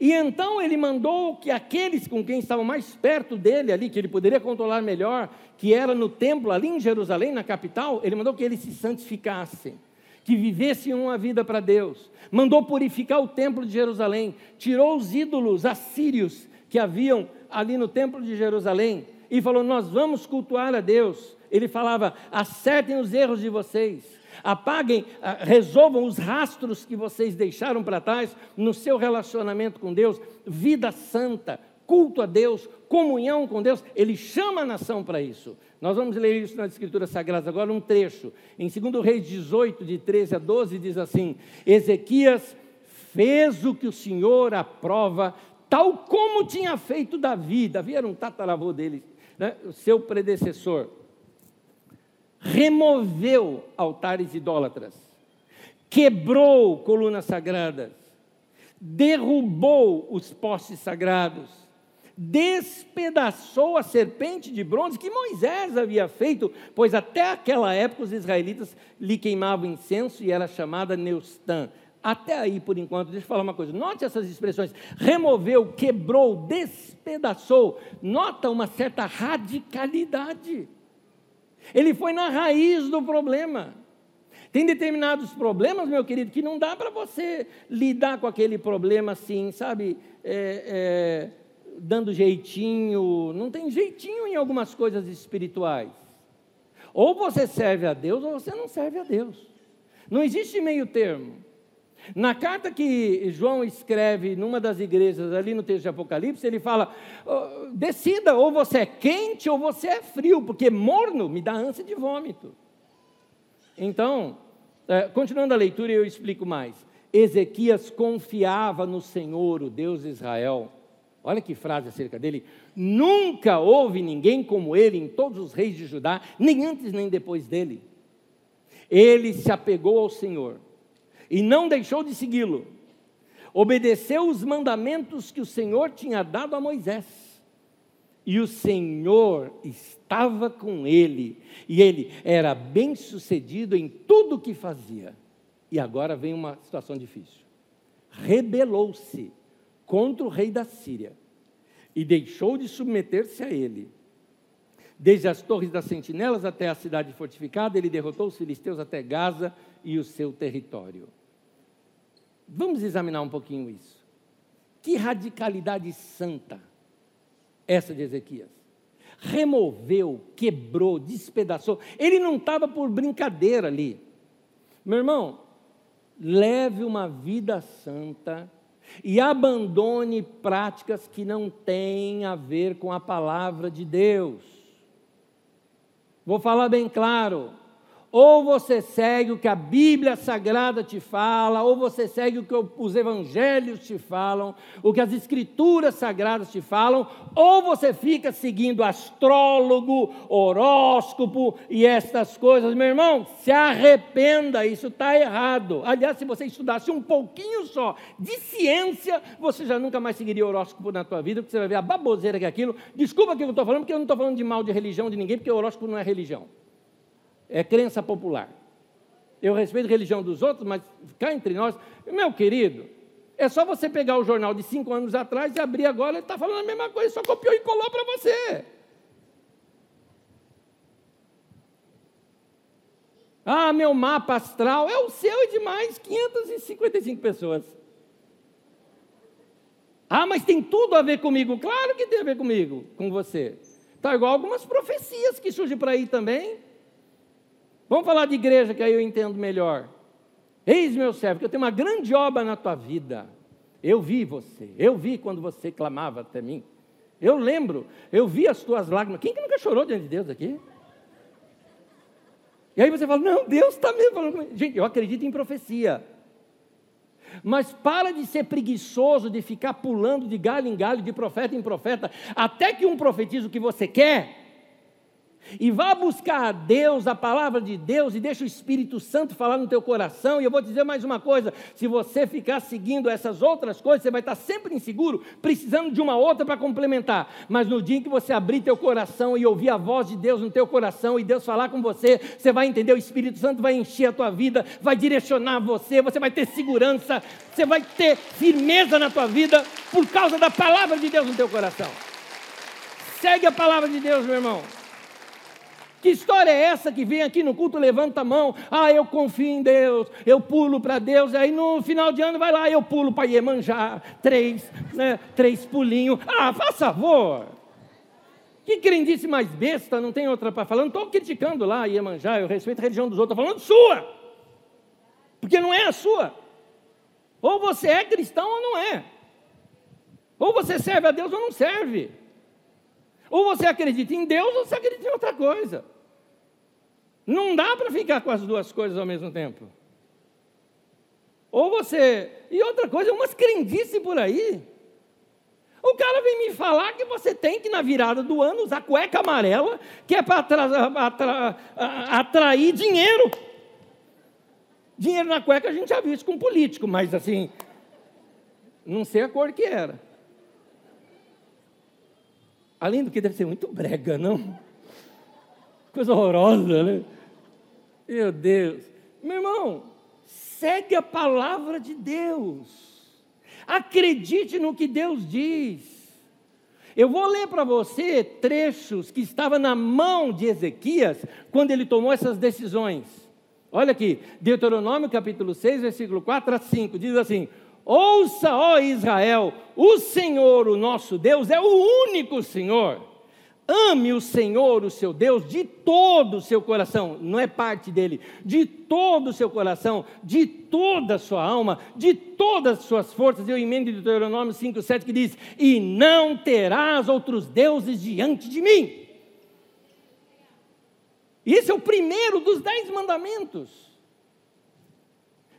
E então ele mandou que aqueles com quem estavam mais perto dele ali, que ele poderia controlar melhor, que era no templo ali em Jerusalém, na capital, ele mandou que eles se santificassem que vivessem uma vida para Deus. Mandou purificar o templo de Jerusalém, tirou os ídolos assírios que haviam ali no templo de Jerusalém e falou: Nós vamos cultuar a Deus. Ele falava: acertem os erros de vocês, apaguem, ah, resolvam os rastros que vocês deixaram para trás no seu relacionamento com Deus, vida santa, culto a Deus, comunhão com Deus. Ele chama a nação para isso. Nós vamos ler isso nas Escrituras Sagradas agora, um trecho. Em 2 Reis 18, de 13 a 12, diz assim: Ezequias fez o que o Senhor aprova, tal como tinha feito Davi. Davi era um tataravô dele, né? o seu predecessor. Removeu altares idólatras, quebrou colunas sagradas, derrubou os postes sagrados despedaçou a serpente de bronze que Moisés havia feito, pois até aquela época os israelitas lhe queimavam incenso e era chamada Neustã. Até aí, por enquanto, deixa eu falar uma coisa. Note essas expressões: removeu, quebrou, despedaçou. Nota uma certa radicalidade. Ele foi na raiz do problema. Tem determinados problemas, meu querido, que não dá para você lidar com aquele problema assim, sabe? É, é dando jeitinho, não tem jeitinho em algumas coisas espirituais. Ou você serve a Deus ou você não serve a Deus. Não existe meio termo. Na carta que João escreve numa das igrejas, ali no texto de Apocalipse, ele fala: decida, ou você é quente ou você é frio, porque morno me dá ânsia de vômito. Então, é, continuando a leitura, eu explico mais. Ezequias confiava no Senhor, o Deus de Israel, Olha que frase acerca dele. Nunca houve ninguém como ele em todos os reis de Judá, nem antes nem depois dele. Ele se apegou ao Senhor e não deixou de segui-lo. Obedeceu os mandamentos que o Senhor tinha dado a Moisés. E o Senhor estava com ele, e ele era bem sucedido em tudo o que fazia. E agora vem uma situação difícil. Rebelou-se contra o rei da Síria e deixou de submeter-se a ele. Desde as torres das sentinelas até a cidade fortificada, ele derrotou os filisteus até Gaza e o seu território. Vamos examinar um pouquinho isso. Que radicalidade santa essa de Ezequias. Removeu, quebrou, despedaçou. Ele não estava por brincadeira ali. Meu irmão, leve uma vida santa e abandone práticas que não têm a ver com a palavra de Deus. Vou falar bem claro. Ou você segue o que a Bíblia Sagrada te fala, ou você segue o que os evangelhos te falam, o que as escrituras sagradas te falam, ou você fica seguindo astrólogo, horóscopo e estas coisas. Meu irmão, se arrependa, isso está errado. Aliás, se você estudasse um pouquinho só de ciência, você já nunca mais seguiria horóscopo na tua vida, porque você vai ver a baboseira que é aquilo. Desculpa que eu estou falando, porque eu não estou falando de mal de religião de ninguém, porque horóscopo não é religião é crença popular. Eu respeito a religião dos outros, mas cá entre nós, meu querido, é só você pegar o jornal de cinco anos atrás e abrir agora, ele está falando a mesma coisa, só copiou e colou para você. Ah, meu mapa astral é o seu e de mais 555 pessoas. Ah, mas tem tudo a ver comigo. Claro que tem a ver comigo, com você. Está igual algumas profecias que surgem por aí também. Vamos falar de igreja, que aí eu entendo melhor. Eis meu servo, que eu tenho uma grande obra na tua vida. Eu vi você, eu vi quando você clamava até mim. Eu lembro, eu vi as tuas lágrimas. Quem que nunca chorou diante de Deus aqui? E aí você fala, não, Deus está mesmo falando comigo. Gente, eu acredito em profecia. Mas para de ser preguiçoso, de ficar pulando de galho em galho, de profeta em profeta, até que um profetiza o que você quer, e vá buscar a Deus, a palavra de Deus, e deixa o Espírito Santo falar no teu coração. E eu vou dizer mais uma coisa: se você ficar seguindo essas outras coisas, você vai estar sempre inseguro, precisando de uma outra para complementar. Mas no dia em que você abrir teu coração e ouvir a voz de Deus no teu coração e Deus falar com você, você vai entender, o Espírito Santo vai encher a tua vida, vai direcionar você, você vai ter segurança, você vai ter firmeza na tua vida por causa da palavra de Deus no teu coração. Segue a palavra de Deus, meu irmão. Que história é essa que vem aqui no culto, levanta a mão, ah, eu confio em Deus, eu pulo para Deus, aí no final de ano vai lá, eu pulo para Iemanjá, três, né, três pulinhos, ah, faz favor. Que crendice mais besta, não tem outra para falar, não estou criticando lá Iemanjá, eu respeito a religião dos outros, estou falando sua, porque não é a sua. Ou você é cristão ou não é. Ou você serve a Deus ou não serve. Ou você acredita em Deus ou você acredita em outra coisa. Não dá para ficar com as duas coisas ao mesmo tempo. Ou você. E outra coisa, umas crendices por aí. O cara vem me falar que você tem que, na virada do ano, usar cueca amarela, que é para atra... atra... atrair dinheiro. Dinheiro na cueca a gente já viu isso com político, mas assim, não sei a cor que era. Além do que deve ser muito brega, não? Coisa horrorosa, né? Meu Deus. Meu irmão, segue a palavra de Deus. Acredite no que Deus diz. Eu vou ler para você trechos que estavam na mão de Ezequias quando ele tomou essas decisões. Olha aqui, Deuteronômio capítulo 6, versículo 4 a 5, diz assim: Ouça, ó Israel, o Senhor, o nosso Deus, é o único Senhor. Ame o Senhor, o seu Deus, de todo o seu coração, não é parte dele, de todo o seu coração, de toda a sua alma, de todas as suas forças. Eu emendo de Deuteronômio 5,7 que diz: E não terás outros deuses diante de mim. Esse é o primeiro dos dez mandamentos.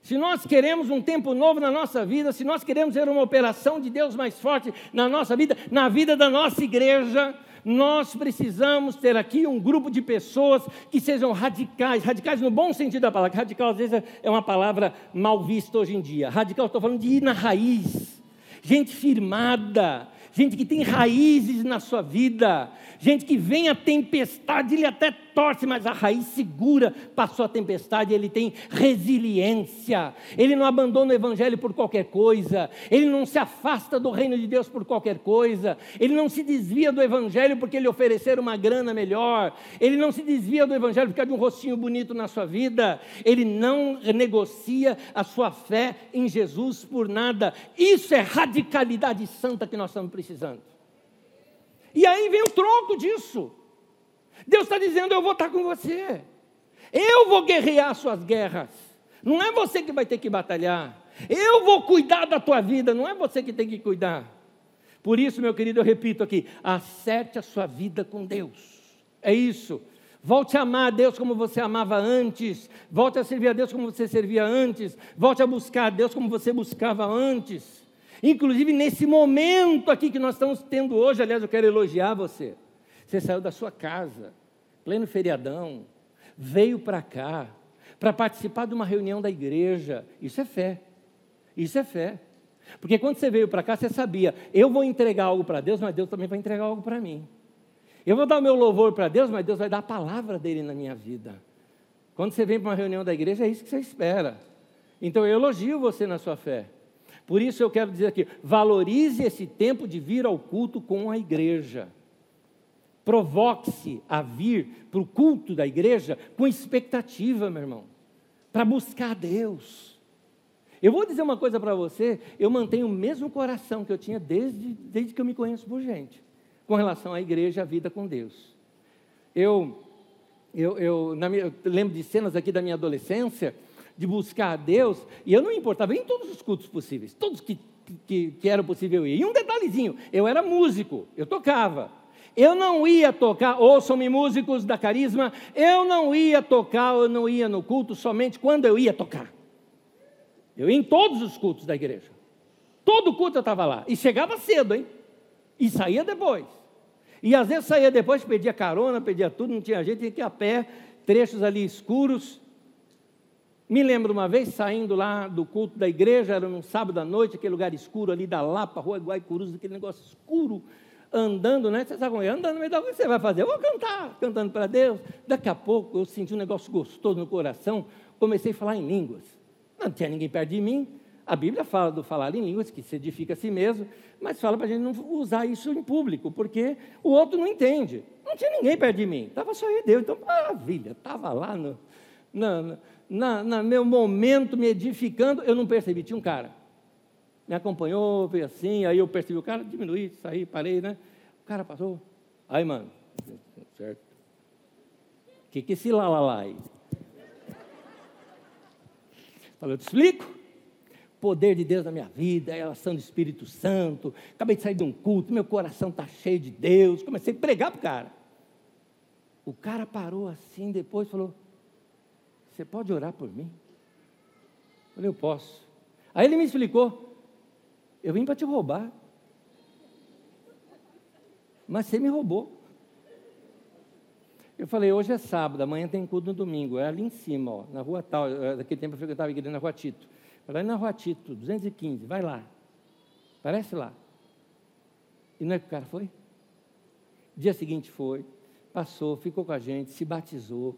Se nós queremos um tempo novo na nossa vida, se nós queremos ver uma operação de Deus mais forte na nossa vida, na vida da nossa igreja, nós precisamos ter aqui um grupo de pessoas que sejam radicais, radicais no bom sentido da palavra. Radical às vezes é uma palavra mal vista hoje em dia. Radical, estou falando de ir na raiz, gente firmada, gente que tem raízes na sua vida, gente que vem a tempestade, ele até torce, mas a raiz segura, passou a tempestade, ele tem resiliência, ele não abandona o evangelho por qualquer coisa, ele não se afasta do reino de Deus por qualquer coisa, ele não se desvia do evangelho porque ele oferecer uma grana melhor, ele não se desvia do evangelho porque causa de um rostinho bonito na sua vida, ele não negocia a sua fé em Jesus por nada. Isso é radicalidade santa que nós estamos precisando. E aí vem o tronco disso. Deus está dizendo: Eu vou estar com você. Eu vou guerrear suas guerras. Não é você que vai ter que batalhar. Eu vou cuidar da tua vida. Não é você que tem que cuidar. Por isso, meu querido, eu repito aqui: acerte a sua vida com Deus. É isso. Volte a amar a Deus como você amava antes. Volte a servir a Deus como você servia antes. Volte a buscar a Deus como você buscava antes. Inclusive nesse momento aqui que nós estamos tendo hoje, aliás, eu quero elogiar você. Você saiu da sua casa, pleno feriadão, veio para cá, para participar de uma reunião da igreja. Isso é fé. Isso é fé. Porque quando você veio para cá, você sabia, eu vou entregar algo para Deus, mas Deus também vai entregar algo para mim. Eu vou dar o meu louvor para Deus, mas Deus vai dar a palavra dele na minha vida. Quando você vem para uma reunião da igreja, é isso que você espera. Então eu elogio você na sua fé. Por isso eu quero dizer aqui: valorize esse tempo de vir ao culto com a igreja. Provoque-se a vir para o culto da igreja com expectativa, meu irmão, para buscar Deus. Eu vou dizer uma coisa para você: eu mantenho o mesmo coração que eu tinha desde, desde que eu me conheço por gente com relação à igreja, à vida com Deus. Eu, eu, eu, minha, eu lembro de cenas aqui da minha adolescência, de buscar a Deus, e eu não importava em todos os cultos possíveis, todos que, que, que era possível ir. E um detalhezinho, eu era músico, eu tocava. Eu não ia tocar, ouçam-me músicos da carisma, eu não ia tocar, eu não ia no culto somente quando eu ia tocar. Eu ia em todos os cultos da igreja. Todo culto eu estava lá. E chegava cedo, hein? E saía depois. E às vezes saía depois, pedia carona, pedia tudo, não tinha jeito, tinha que ir a pé, trechos ali escuros. Me lembro uma vez saindo lá do culto da igreja, era num sábado à noite, aquele lugar escuro ali da Lapa, Rua Guaicurus, aquele negócio escuro, andando, né? Você sabe como é? Andando no meio da o que você vai fazer? Eu vou cantar, cantando para Deus. Daqui a pouco eu senti um negócio gostoso no coração, comecei a falar em línguas. Não tinha ninguém perto de mim, a Bíblia fala do falar em línguas, que se edifica a si mesmo, mas fala para a gente não usar isso em público, porque o outro não entende. Não tinha ninguém perto de mim, estava só eu e Deus. Então, maravilha, estava lá no, no, na, na, meu momento me edificando, eu não percebi, tinha um cara. Me acompanhou, veio assim, aí eu percebi o cara, diminuí, saí, parei, né? O cara passou. Aí, mano, certo. O que, que é esse lá, lá, lá aí? Falei, eu te explico poder de Deus na minha vida, a ação do Espírito Santo. Acabei de sair de um culto, meu coração está cheio de Deus. Comecei a pregar para o cara. O cara parou assim, depois falou: Você pode orar por mim? Eu falei: Eu posso. Aí ele me explicou: Eu vim para te roubar. Mas você me roubou. Eu falei, hoje é sábado, amanhã tem culto no domingo, é ali em cima, ó, na rua tal, daquele tempo eu frequentava a igreja na rua Tito. Vai na Rua Tito, 215, vai lá. Parece lá. E não é que o cara foi? Dia seguinte foi, passou, ficou com a gente, se batizou.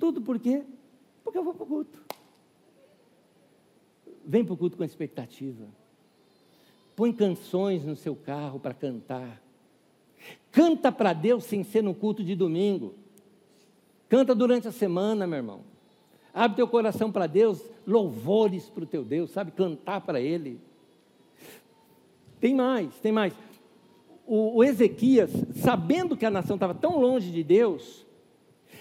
Tudo por quê? Porque eu vou para o culto. Vem para o culto com expectativa. Põe canções no seu carro para cantar. Canta para Deus sem ser no culto de domingo. Canta durante a semana, meu irmão. Abre teu coração para Deus, louvores para o teu Deus, sabe? Cantar para Ele. Tem mais, tem mais. O, o Ezequias, sabendo que a nação estava tão longe de Deus,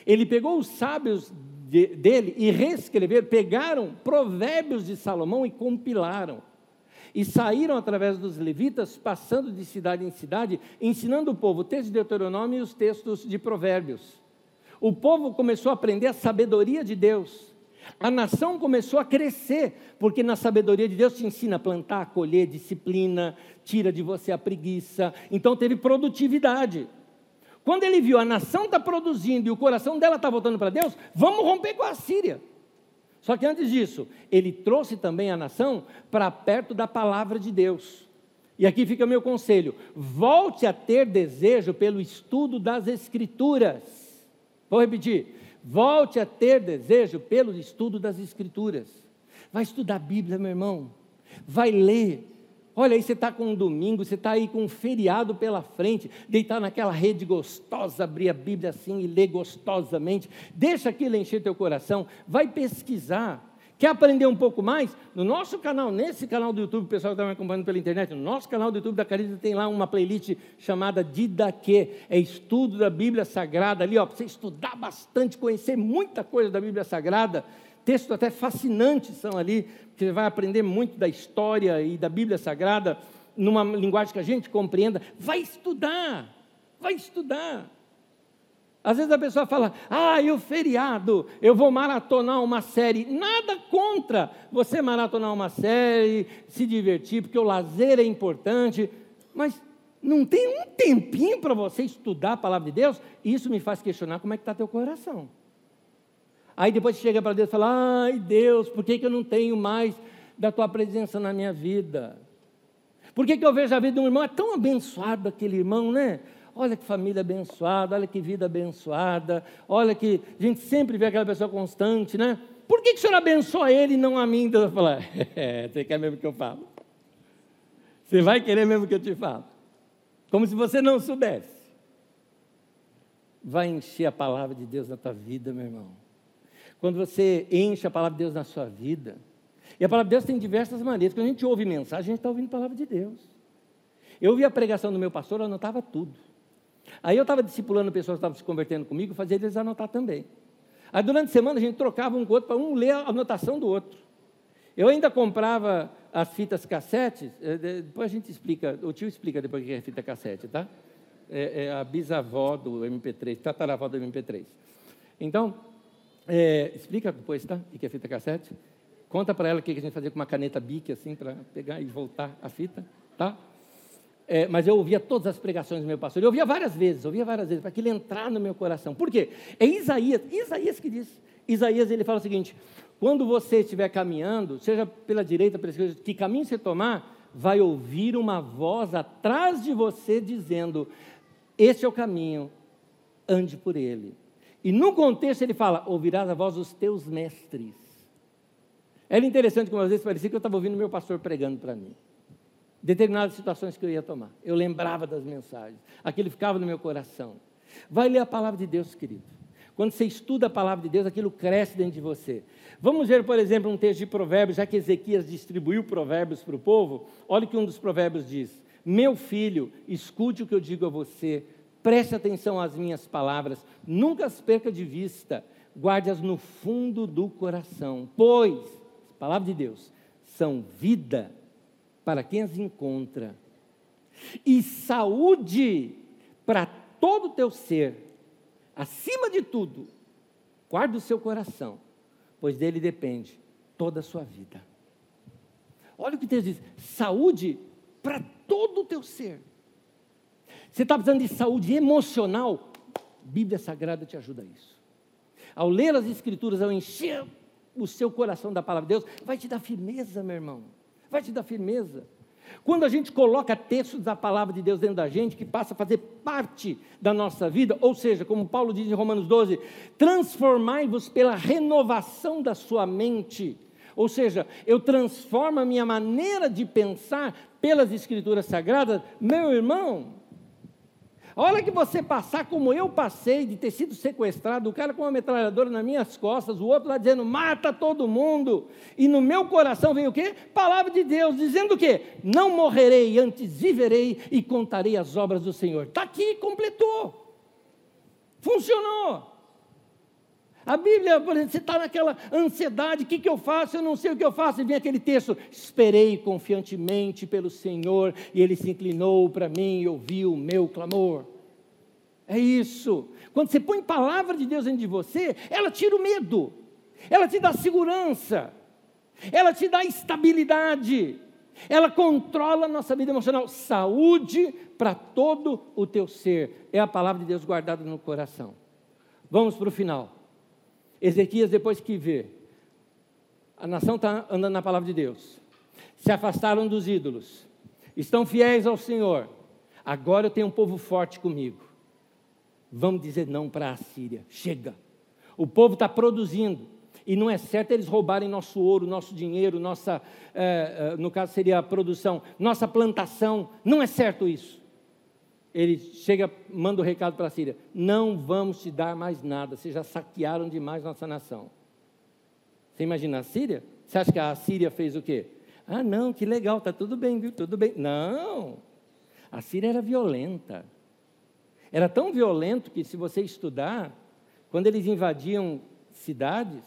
ele pegou os sábios de, dele e reescreveram, pegaram provérbios de Salomão e compilaram. E saíram através dos levitas, passando de cidade em cidade, ensinando o povo o texto de Deuteronômio e os textos de Provérbios. O povo começou a aprender a sabedoria de Deus. A nação começou a crescer, porque na sabedoria de Deus te ensina a plantar, colher, disciplina, tira de você a preguiça. Então teve produtividade. Quando ele viu a nação está produzindo e o coração dela está voltando para Deus, vamos romper com a Síria. Só que antes disso, ele trouxe também a nação para perto da palavra de Deus. E aqui fica meu conselho: volte a ter desejo pelo estudo das Escrituras. Vou repetir. Volte a ter desejo pelo estudo das Escrituras. Vai estudar a Bíblia, meu irmão. Vai ler. Olha aí, você está com um domingo, você está aí com um feriado pela frente, deitar naquela rede gostosa, abrir a Bíblia assim e ler gostosamente. Deixa aquilo encher teu coração. Vai pesquisar. Quer aprender um pouco mais? No nosso canal, nesse canal do YouTube, o pessoal que está me acompanhando pela internet, no nosso canal do YouTube da Carisma tem lá uma playlist chamada Didaquê, é estudo da Bíblia Sagrada, ali, ó, para você estudar bastante, conhecer muita coisa da Bíblia Sagrada, textos até fascinantes são ali, você vai aprender muito da história e da Bíblia Sagrada, numa linguagem que a gente compreenda. Vai estudar, vai estudar. Às vezes a pessoa fala, ah, e o feriado, eu vou maratonar uma série. Nada contra você maratonar uma série, se divertir, porque o lazer é importante, mas não tem um tempinho para você estudar a palavra de Deus? Isso me faz questionar como é que está teu coração. Aí depois chega para Deus e fala, ai Deus, por que, que eu não tenho mais da tua presença na minha vida? Por que, que eu vejo a vida de um irmão? É tão abençoado aquele irmão, né? Olha que família abençoada, olha que vida abençoada, olha que a gente sempre vê aquela pessoa constante, né? Por que, que o Senhor abençoa ele e não a mim? Eu falo, é, você quer mesmo que eu falo? Você vai querer mesmo que eu te falo? Como se você não soubesse. Vai encher a palavra de Deus na tua vida, meu irmão. Quando você enche a palavra de Deus na sua vida, e a palavra de Deus tem diversas maneiras. Quando a gente ouve mensagem, a gente está ouvindo a palavra de Deus. Eu vi a pregação do meu pastor, eu anotava tudo. Aí eu estava discipulando pessoas que estavam se convertendo comigo, fazia eles anotar também. Aí durante a semana a gente trocava um com o outro para um ler a anotação do outro. Eu ainda comprava as fitas cassetes, eh, depois a gente explica, o tio explica depois o que é fita cassete, tá? É, é a bisavó do MP3, tataravó do MP3. Então, é, explica depois, tá? O que é fita cassete. Conta para ela o que a gente fazia com uma caneta bique, assim, para pegar e voltar a fita, tá? É, mas eu ouvia todas as pregações do meu pastor. Eu ouvia várias vezes, ouvia várias vezes, para ele entrar no meu coração. Por quê? É Isaías, Isaías que diz. Isaías ele fala o seguinte: quando você estiver caminhando, seja pela direita, pela esquerda, que caminho você tomar, vai ouvir uma voz atrás de você dizendo: Este é o caminho, ande por ele. E no contexto ele fala: ouvirás a voz dos teus mestres. Era interessante como às vezes parecia que eu estava ouvindo meu pastor pregando para mim determinadas situações que eu ia tomar. Eu lembrava das mensagens, aquilo ficava no meu coração. Vai ler a palavra de Deus, querido. Quando você estuda a palavra de Deus, aquilo cresce dentro de você. Vamos ver, por exemplo, um texto de Provérbios, já que Ezequias distribuiu provérbios para o povo. Olha o que um dos provérbios diz: Meu filho, escute o que eu digo a você, preste atenção às minhas palavras, nunca as perca de vista, guarde-as no fundo do coração, pois, palavra de Deus, são vida para quem as encontra, e saúde para todo o teu ser. Acima de tudo, guarda o seu coração, pois dele depende toda a sua vida. Olha o que Deus diz: saúde para todo o teu ser. Você está precisando de saúde emocional? Bíblia Sagrada te ajuda a isso. Ao ler as Escrituras, ao encher o seu coração da palavra de Deus, vai te dar firmeza, meu irmão vai te dar firmeza. Quando a gente coloca textos da palavra de Deus dentro da gente, que passa a fazer parte da nossa vida, ou seja, como Paulo diz em Romanos 12, transformai-vos pela renovação da sua mente. Ou seja, eu transformo a minha maneira de pensar pelas Escrituras Sagradas, meu irmão, a hora que você passar como eu passei, de ter sido sequestrado, o cara com uma metralhadora nas minhas costas, o outro lá dizendo, mata todo mundo. E no meu coração vem o quê? Palavra de Deus, dizendo o quê? Não morrerei, antes viverei e contarei as obras do Senhor. Está aqui, completou. Funcionou. A Bíblia, por exemplo, você está naquela ansiedade, o que, que eu faço? Eu não sei o que eu faço. E vem aquele texto: Esperei confiantemente pelo Senhor, e Ele se inclinou para mim e ouviu o meu clamor. É isso. Quando você põe palavra de Deus dentro de você, ela tira o medo, ela te dá segurança, ela te dá estabilidade, ela controla a nossa vida emocional. Saúde para todo o teu ser. É a palavra de Deus guardada no coração. Vamos para o final. Ezequias, depois que vê, a nação está andando na palavra de Deus, se afastaram dos ídolos, estão fiéis ao Senhor, agora eu tenho um povo forte comigo. Vamos dizer não para a Síria, chega. O povo está produzindo, e não é certo eles roubarem nosso ouro, nosso dinheiro, nossa, é, é, no caso seria a produção, nossa plantação, não é certo isso ele chega, manda o um recado para a Síria: não vamos te dar mais nada, vocês já saquearam demais nossa nação. Você imagina a Síria? Você acha que a Síria fez o quê? Ah, não, que legal, está tudo bem, viu? Tudo bem. Não, a Síria era violenta. Era tão violento que, se você estudar, quando eles invadiam cidades,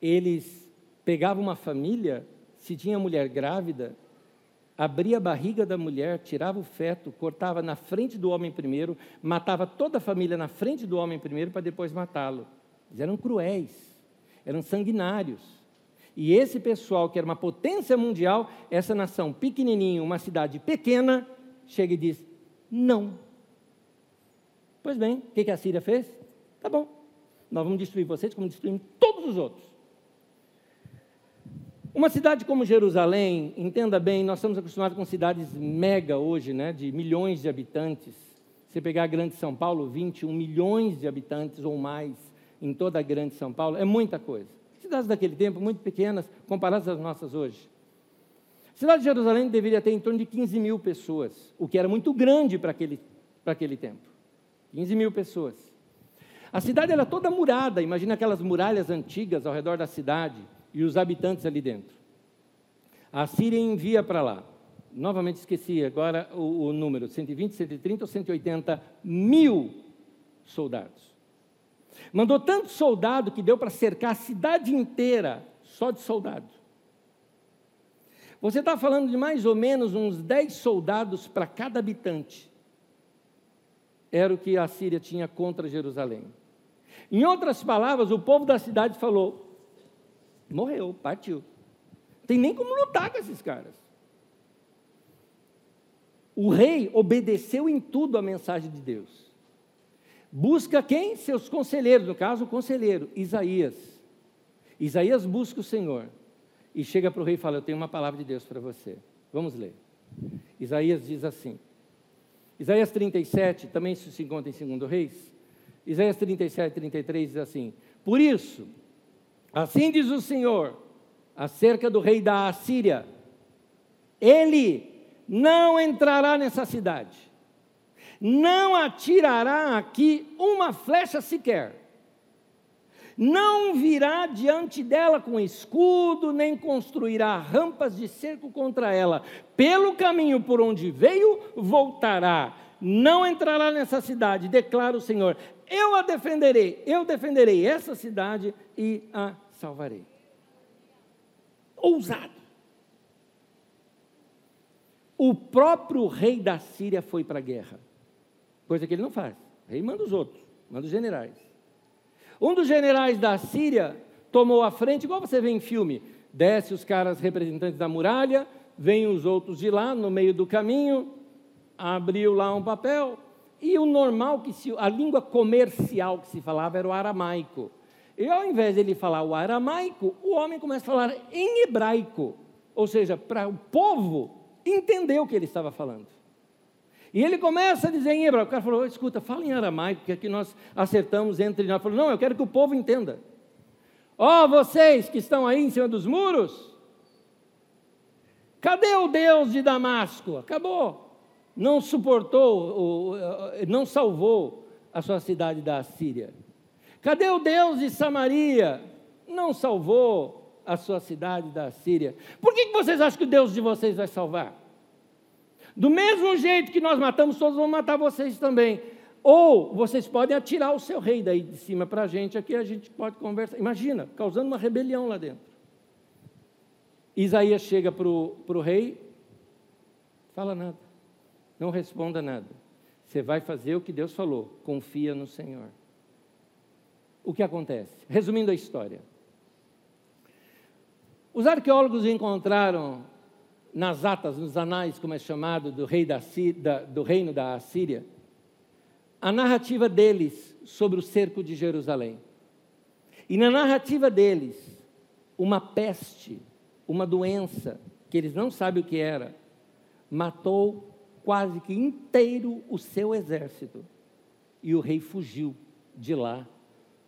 eles pegavam uma família, se tinha mulher grávida, abria a barriga da mulher, tirava o feto, cortava na frente do homem primeiro, matava toda a família na frente do homem primeiro para depois matá-lo. Eles eram cruéis, eram sanguinários. E esse pessoal, que era uma potência mundial, essa nação pequenininha, uma cidade pequena, chega e diz: não. Pois bem, o que a Síria fez? Tá bom, nós vamos destruir vocês como destruímos todos os outros. Uma cidade como Jerusalém, entenda bem, nós estamos acostumados com cidades mega hoje, né, de milhões de habitantes. Se pegar a Grande São Paulo, 21 milhões de habitantes ou mais em toda a Grande São Paulo, é muita coisa. Cidades daquele tempo muito pequenas comparadas às nossas hoje. A cidade de Jerusalém deveria ter em torno de 15 mil pessoas, o que era muito grande para aquele, para aquele tempo. 15 mil pessoas. A cidade era toda murada, imagina aquelas muralhas antigas ao redor da cidade e os habitantes ali dentro. A Síria envia para lá, novamente esqueci agora o, o número, 120, 130 ou 180 mil soldados. Mandou tanto soldado que deu para cercar a cidade inteira só de soldado. Você está falando de mais ou menos uns 10 soldados para cada habitante. Era o que a Síria tinha contra Jerusalém. Em outras palavras, o povo da cidade falou: Morreu, partiu. Tem nem como lutar com esses caras. O rei obedeceu em tudo a mensagem de Deus. Busca quem? Seus conselheiros, no caso, o conselheiro, Isaías. Isaías busca o Senhor e chega para o rei e fala: Eu tenho uma palavra de Deus para você. Vamos ler. Isaías diz assim. Isaías 37, também se encontra em 2 Reis. Isaías 37, 33 diz assim: Por isso, Assim diz o Senhor acerca do rei da Assíria: ele não entrará nessa cidade, não atirará aqui uma flecha sequer, não virá diante dela com escudo, nem construirá rampas de cerco contra ela. Pelo caminho por onde veio, voltará. Não entrará nessa cidade, declara o Senhor. Eu a defenderei, eu defenderei essa cidade e a salvarei. Ousado. O próprio rei da Síria foi para a guerra, coisa que ele não faz. O rei manda os outros, manda os generais. Um dos generais da Síria tomou a frente, igual você vê em filme: desce os caras representantes da muralha, vem os outros de lá, no meio do caminho, abriu lá um papel, e o normal que se, a língua comercial que se falava era o aramaico. E ao invés de ele falar o aramaico, o homem começa a falar em hebraico. Ou seja, para o povo entender o que ele estava falando. E ele começa a dizer em hebraico. O cara falou: escuta, fala em aramaico, que aqui nós acertamos entre nós. Falou: não, eu quero que o povo entenda. Ó, oh, vocês que estão aí em cima dos muros, cadê o Deus de Damasco? Acabou não suportou, não salvou a sua cidade da Síria? Cadê o Deus de Samaria? Não salvou a sua cidade da Síria. Por que vocês acham que o Deus de vocês vai salvar? Do mesmo jeito que nós matamos todos, vamos matar vocês também. Ou vocês podem atirar o seu rei daí de cima para a gente, aqui a gente pode conversar. Imagina, causando uma rebelião lá dentro. Isaías chega para o rei, fala nada. Não responda nada. Você vai fazer o que Deus falou. Confia no Senhor. O que acontece? Resumindo a história. Os arqueólogos encontraram nas atas, nos anais, como é chamado, do, rei da, do reino da Assíria, a narrativa deles sobre o cerco de Jerusalém. E na narrativa deles, uma peste, uma doença, que eles não sabem o que era, matou quase que inteiro o seu exército. E o rei fugiu de lá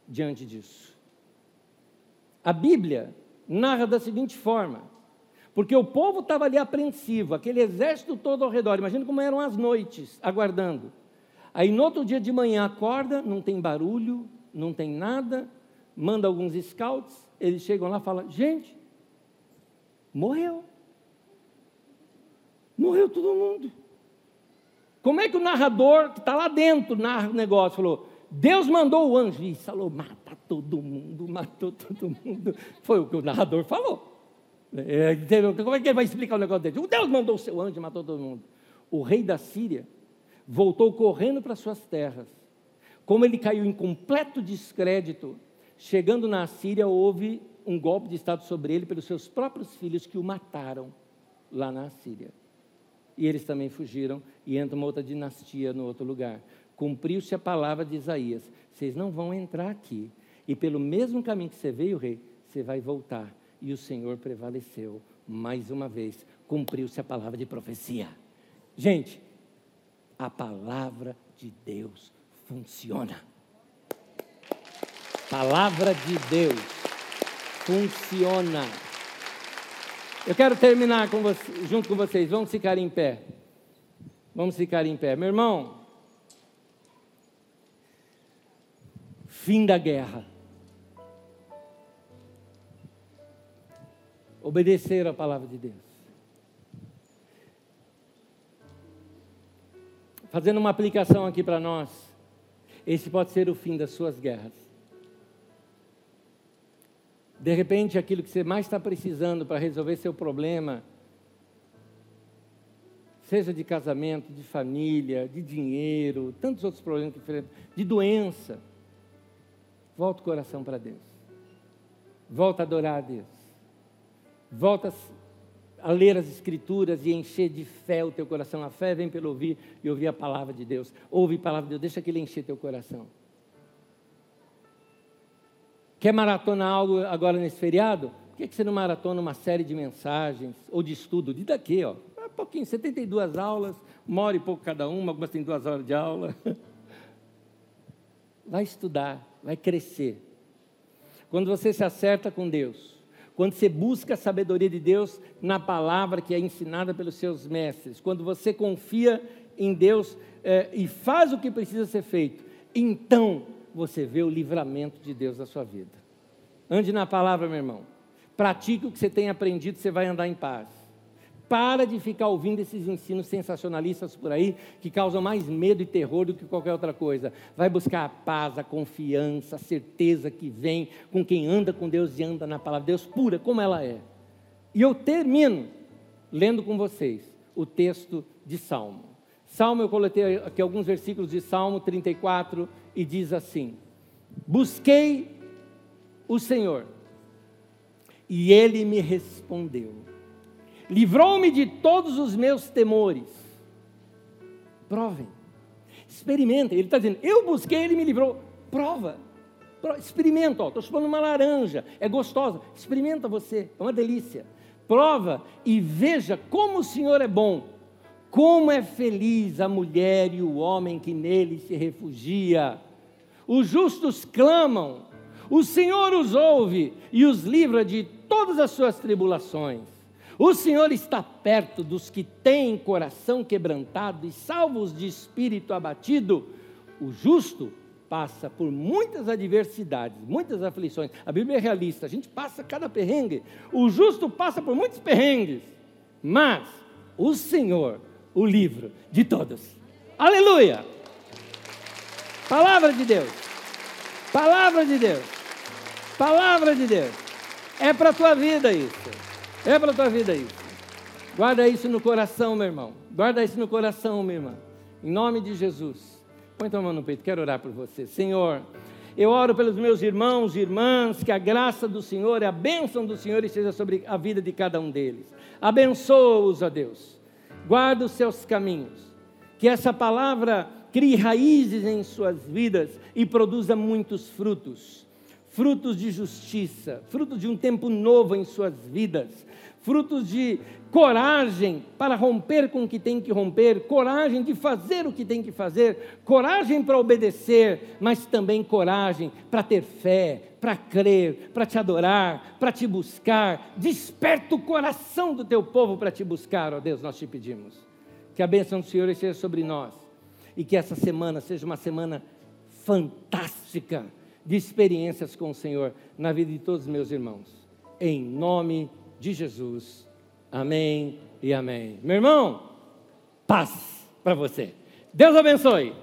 diante disso. A Bíblia narra da seguinte forma: porque o povo estava ali apreensivo, aquele exército todo ao redor, imagina como eram as noites, aguardando. Aí no outro dia de manhã acorda, não tem barulho, não tem nada, manda alguns scouts, eles chegam lá e falam: gente, morreu. Morreu todo mundo. Como é que o narrador, que está lá dentro, narra o negócio, falou: Deus mandou o anjo e falou: mata todo mundo, matou todo mundo. Foi o que o narrador falou. É, como é que ele vai explicar o negócio dele? O Deus mandou o seu anjo e matou todo mundo. O rei da Síria voltou correndo para suas terras. Como ele caiu em completo descrédito, chegando na Síria, houve um golpe de Estado sobre ele pelos seus próprios filhos que o mataram lá na Síria. E eles também fugiram e entra uma outra dinastia no outro lugar. Cumpriu-se a palavra de Isaías: vocês não vão entrar aqui. E pelo mesmo caminho que você veio, rei, você vai voltar. E o Senhor prevaleceu mais uma vez. Cumpriu-se a palavra de profecia. Gente, a palavra de Deus funciona. Palavra de Deus funciona. Eu quero terminar com você, junto com vocês. Vamos ficar em pé. Vamos ficar em pé. Meu irmão, fim da guerra. Obedecer a palavra de Deus. Fazendo uma aplicação aqui para nós, esse pode ser o fim das suas guerras. De repente, aquilo que você mais está precisando para resolver seu problema, seja de casamento, de família, de dinheiro, tantos outros problemas diferentes, de doença, volta o coração para Deus. Volta a adorar a Deus. Volta a ler as Escrituras e encher de fé o teu coração. A fé vem pelo ouvir e ouvir a palavra de Deus. Ouve a palavra de Deus, deixa que ele encher teu coração. Quer maratonar algo agora nesse feriado? Por que, que você não maratona uma série de mensagens ou de estudo? De daqui, ó. Um pouquinho, 72 aulas, uma hora e pouco cada uma, algumas têm duas horas de aula. Vai estudar, vai crescer. Quando você se acerta com Deus, quando você busca a sabedoria de Deus na palavra que é ensinada pelos seus mestres, quando você confia em Deus é, e faz o que precisa ser feito, então você vê o livramento de Deus na sua vida. Ande na palavra, meu irmão. Pratique o que você tem aprendido, você vai andar em paz. Para de ficar ouvindo esses ensinos sensacionalistas por aí, que causam mais medo e terror do que qualquer outra coisa. Vai buscar a paz, a confiança, a certeza que vem com quem anda com Deus e anda na palavra de Deus pura, como ela é. E eu termino lendo com vocês o texto de Salmo. Salmo, eu coloquei aqui alguns versículos de Salmo 34 e diz assim: Busquei o Senhor e ele me respondeu, livrou-me de todos os meus temores. Provem, experimentem. Ele está dizendo: Eu busquei, ele me livrou. Prova, experimenta. Estou chupando uma laranja, é gostosa. Experimenta você, é uma delícia. Prova e veja como o Senhor é bom como é feliz a mulher e o homem que nele se refugia. Os justos clamam, o Senhor os ouve e os livra de todas as suas tribulações. O Senhor está perto dos que têm coração quebrantado e salvos de espírito abatido. O justo passa por muitas adversidades, muitas aflições. A Bíblia é realista, a gente passa cada perrengue. O justo passa por muitos perrengues, mas o Senhor o livro de todos. Aleluia! Palavra de Deus. Palavra de Deus. Palavra de Deus. É para a tua vida isso. É para a tua vida isso. Guarda isso no coração, meu irmão. Guarda isso no coração, minha irmã. Em nome de Jesus. Põe tua mão no peito, quero orar por você. Senhor, eu oro pelos meus irmãos e irmãs, que a graça do Senhor a bênção do Senhor esteja sobre a vida de cada um deles. Abençoa-os, ó Deus guarda os seus caminhos. Que essa palavra crie raízes em suas vidas e produza muitos frutos. Frutos de justiça, frutos de um tempo novo em suas vidas, frutos de coragem para romper com o que tem que romper, coragem de fazer o que tem que fazer, coragem para obedecer, mas também coragem para ter fé, para crer, para te adorar, para te buscar. Desperta o coração do teu povo para te buscar, ó Deus, nós te pedimos. Que a bênção do Senhor esteja sobre nós e que essa semana seja uma semana fantástica de experiências com o Senhor na vida de todos os meus irmãos. Em nome de Jesus. Amém e amém. Meu irmão, paz para você. Deus abençoe.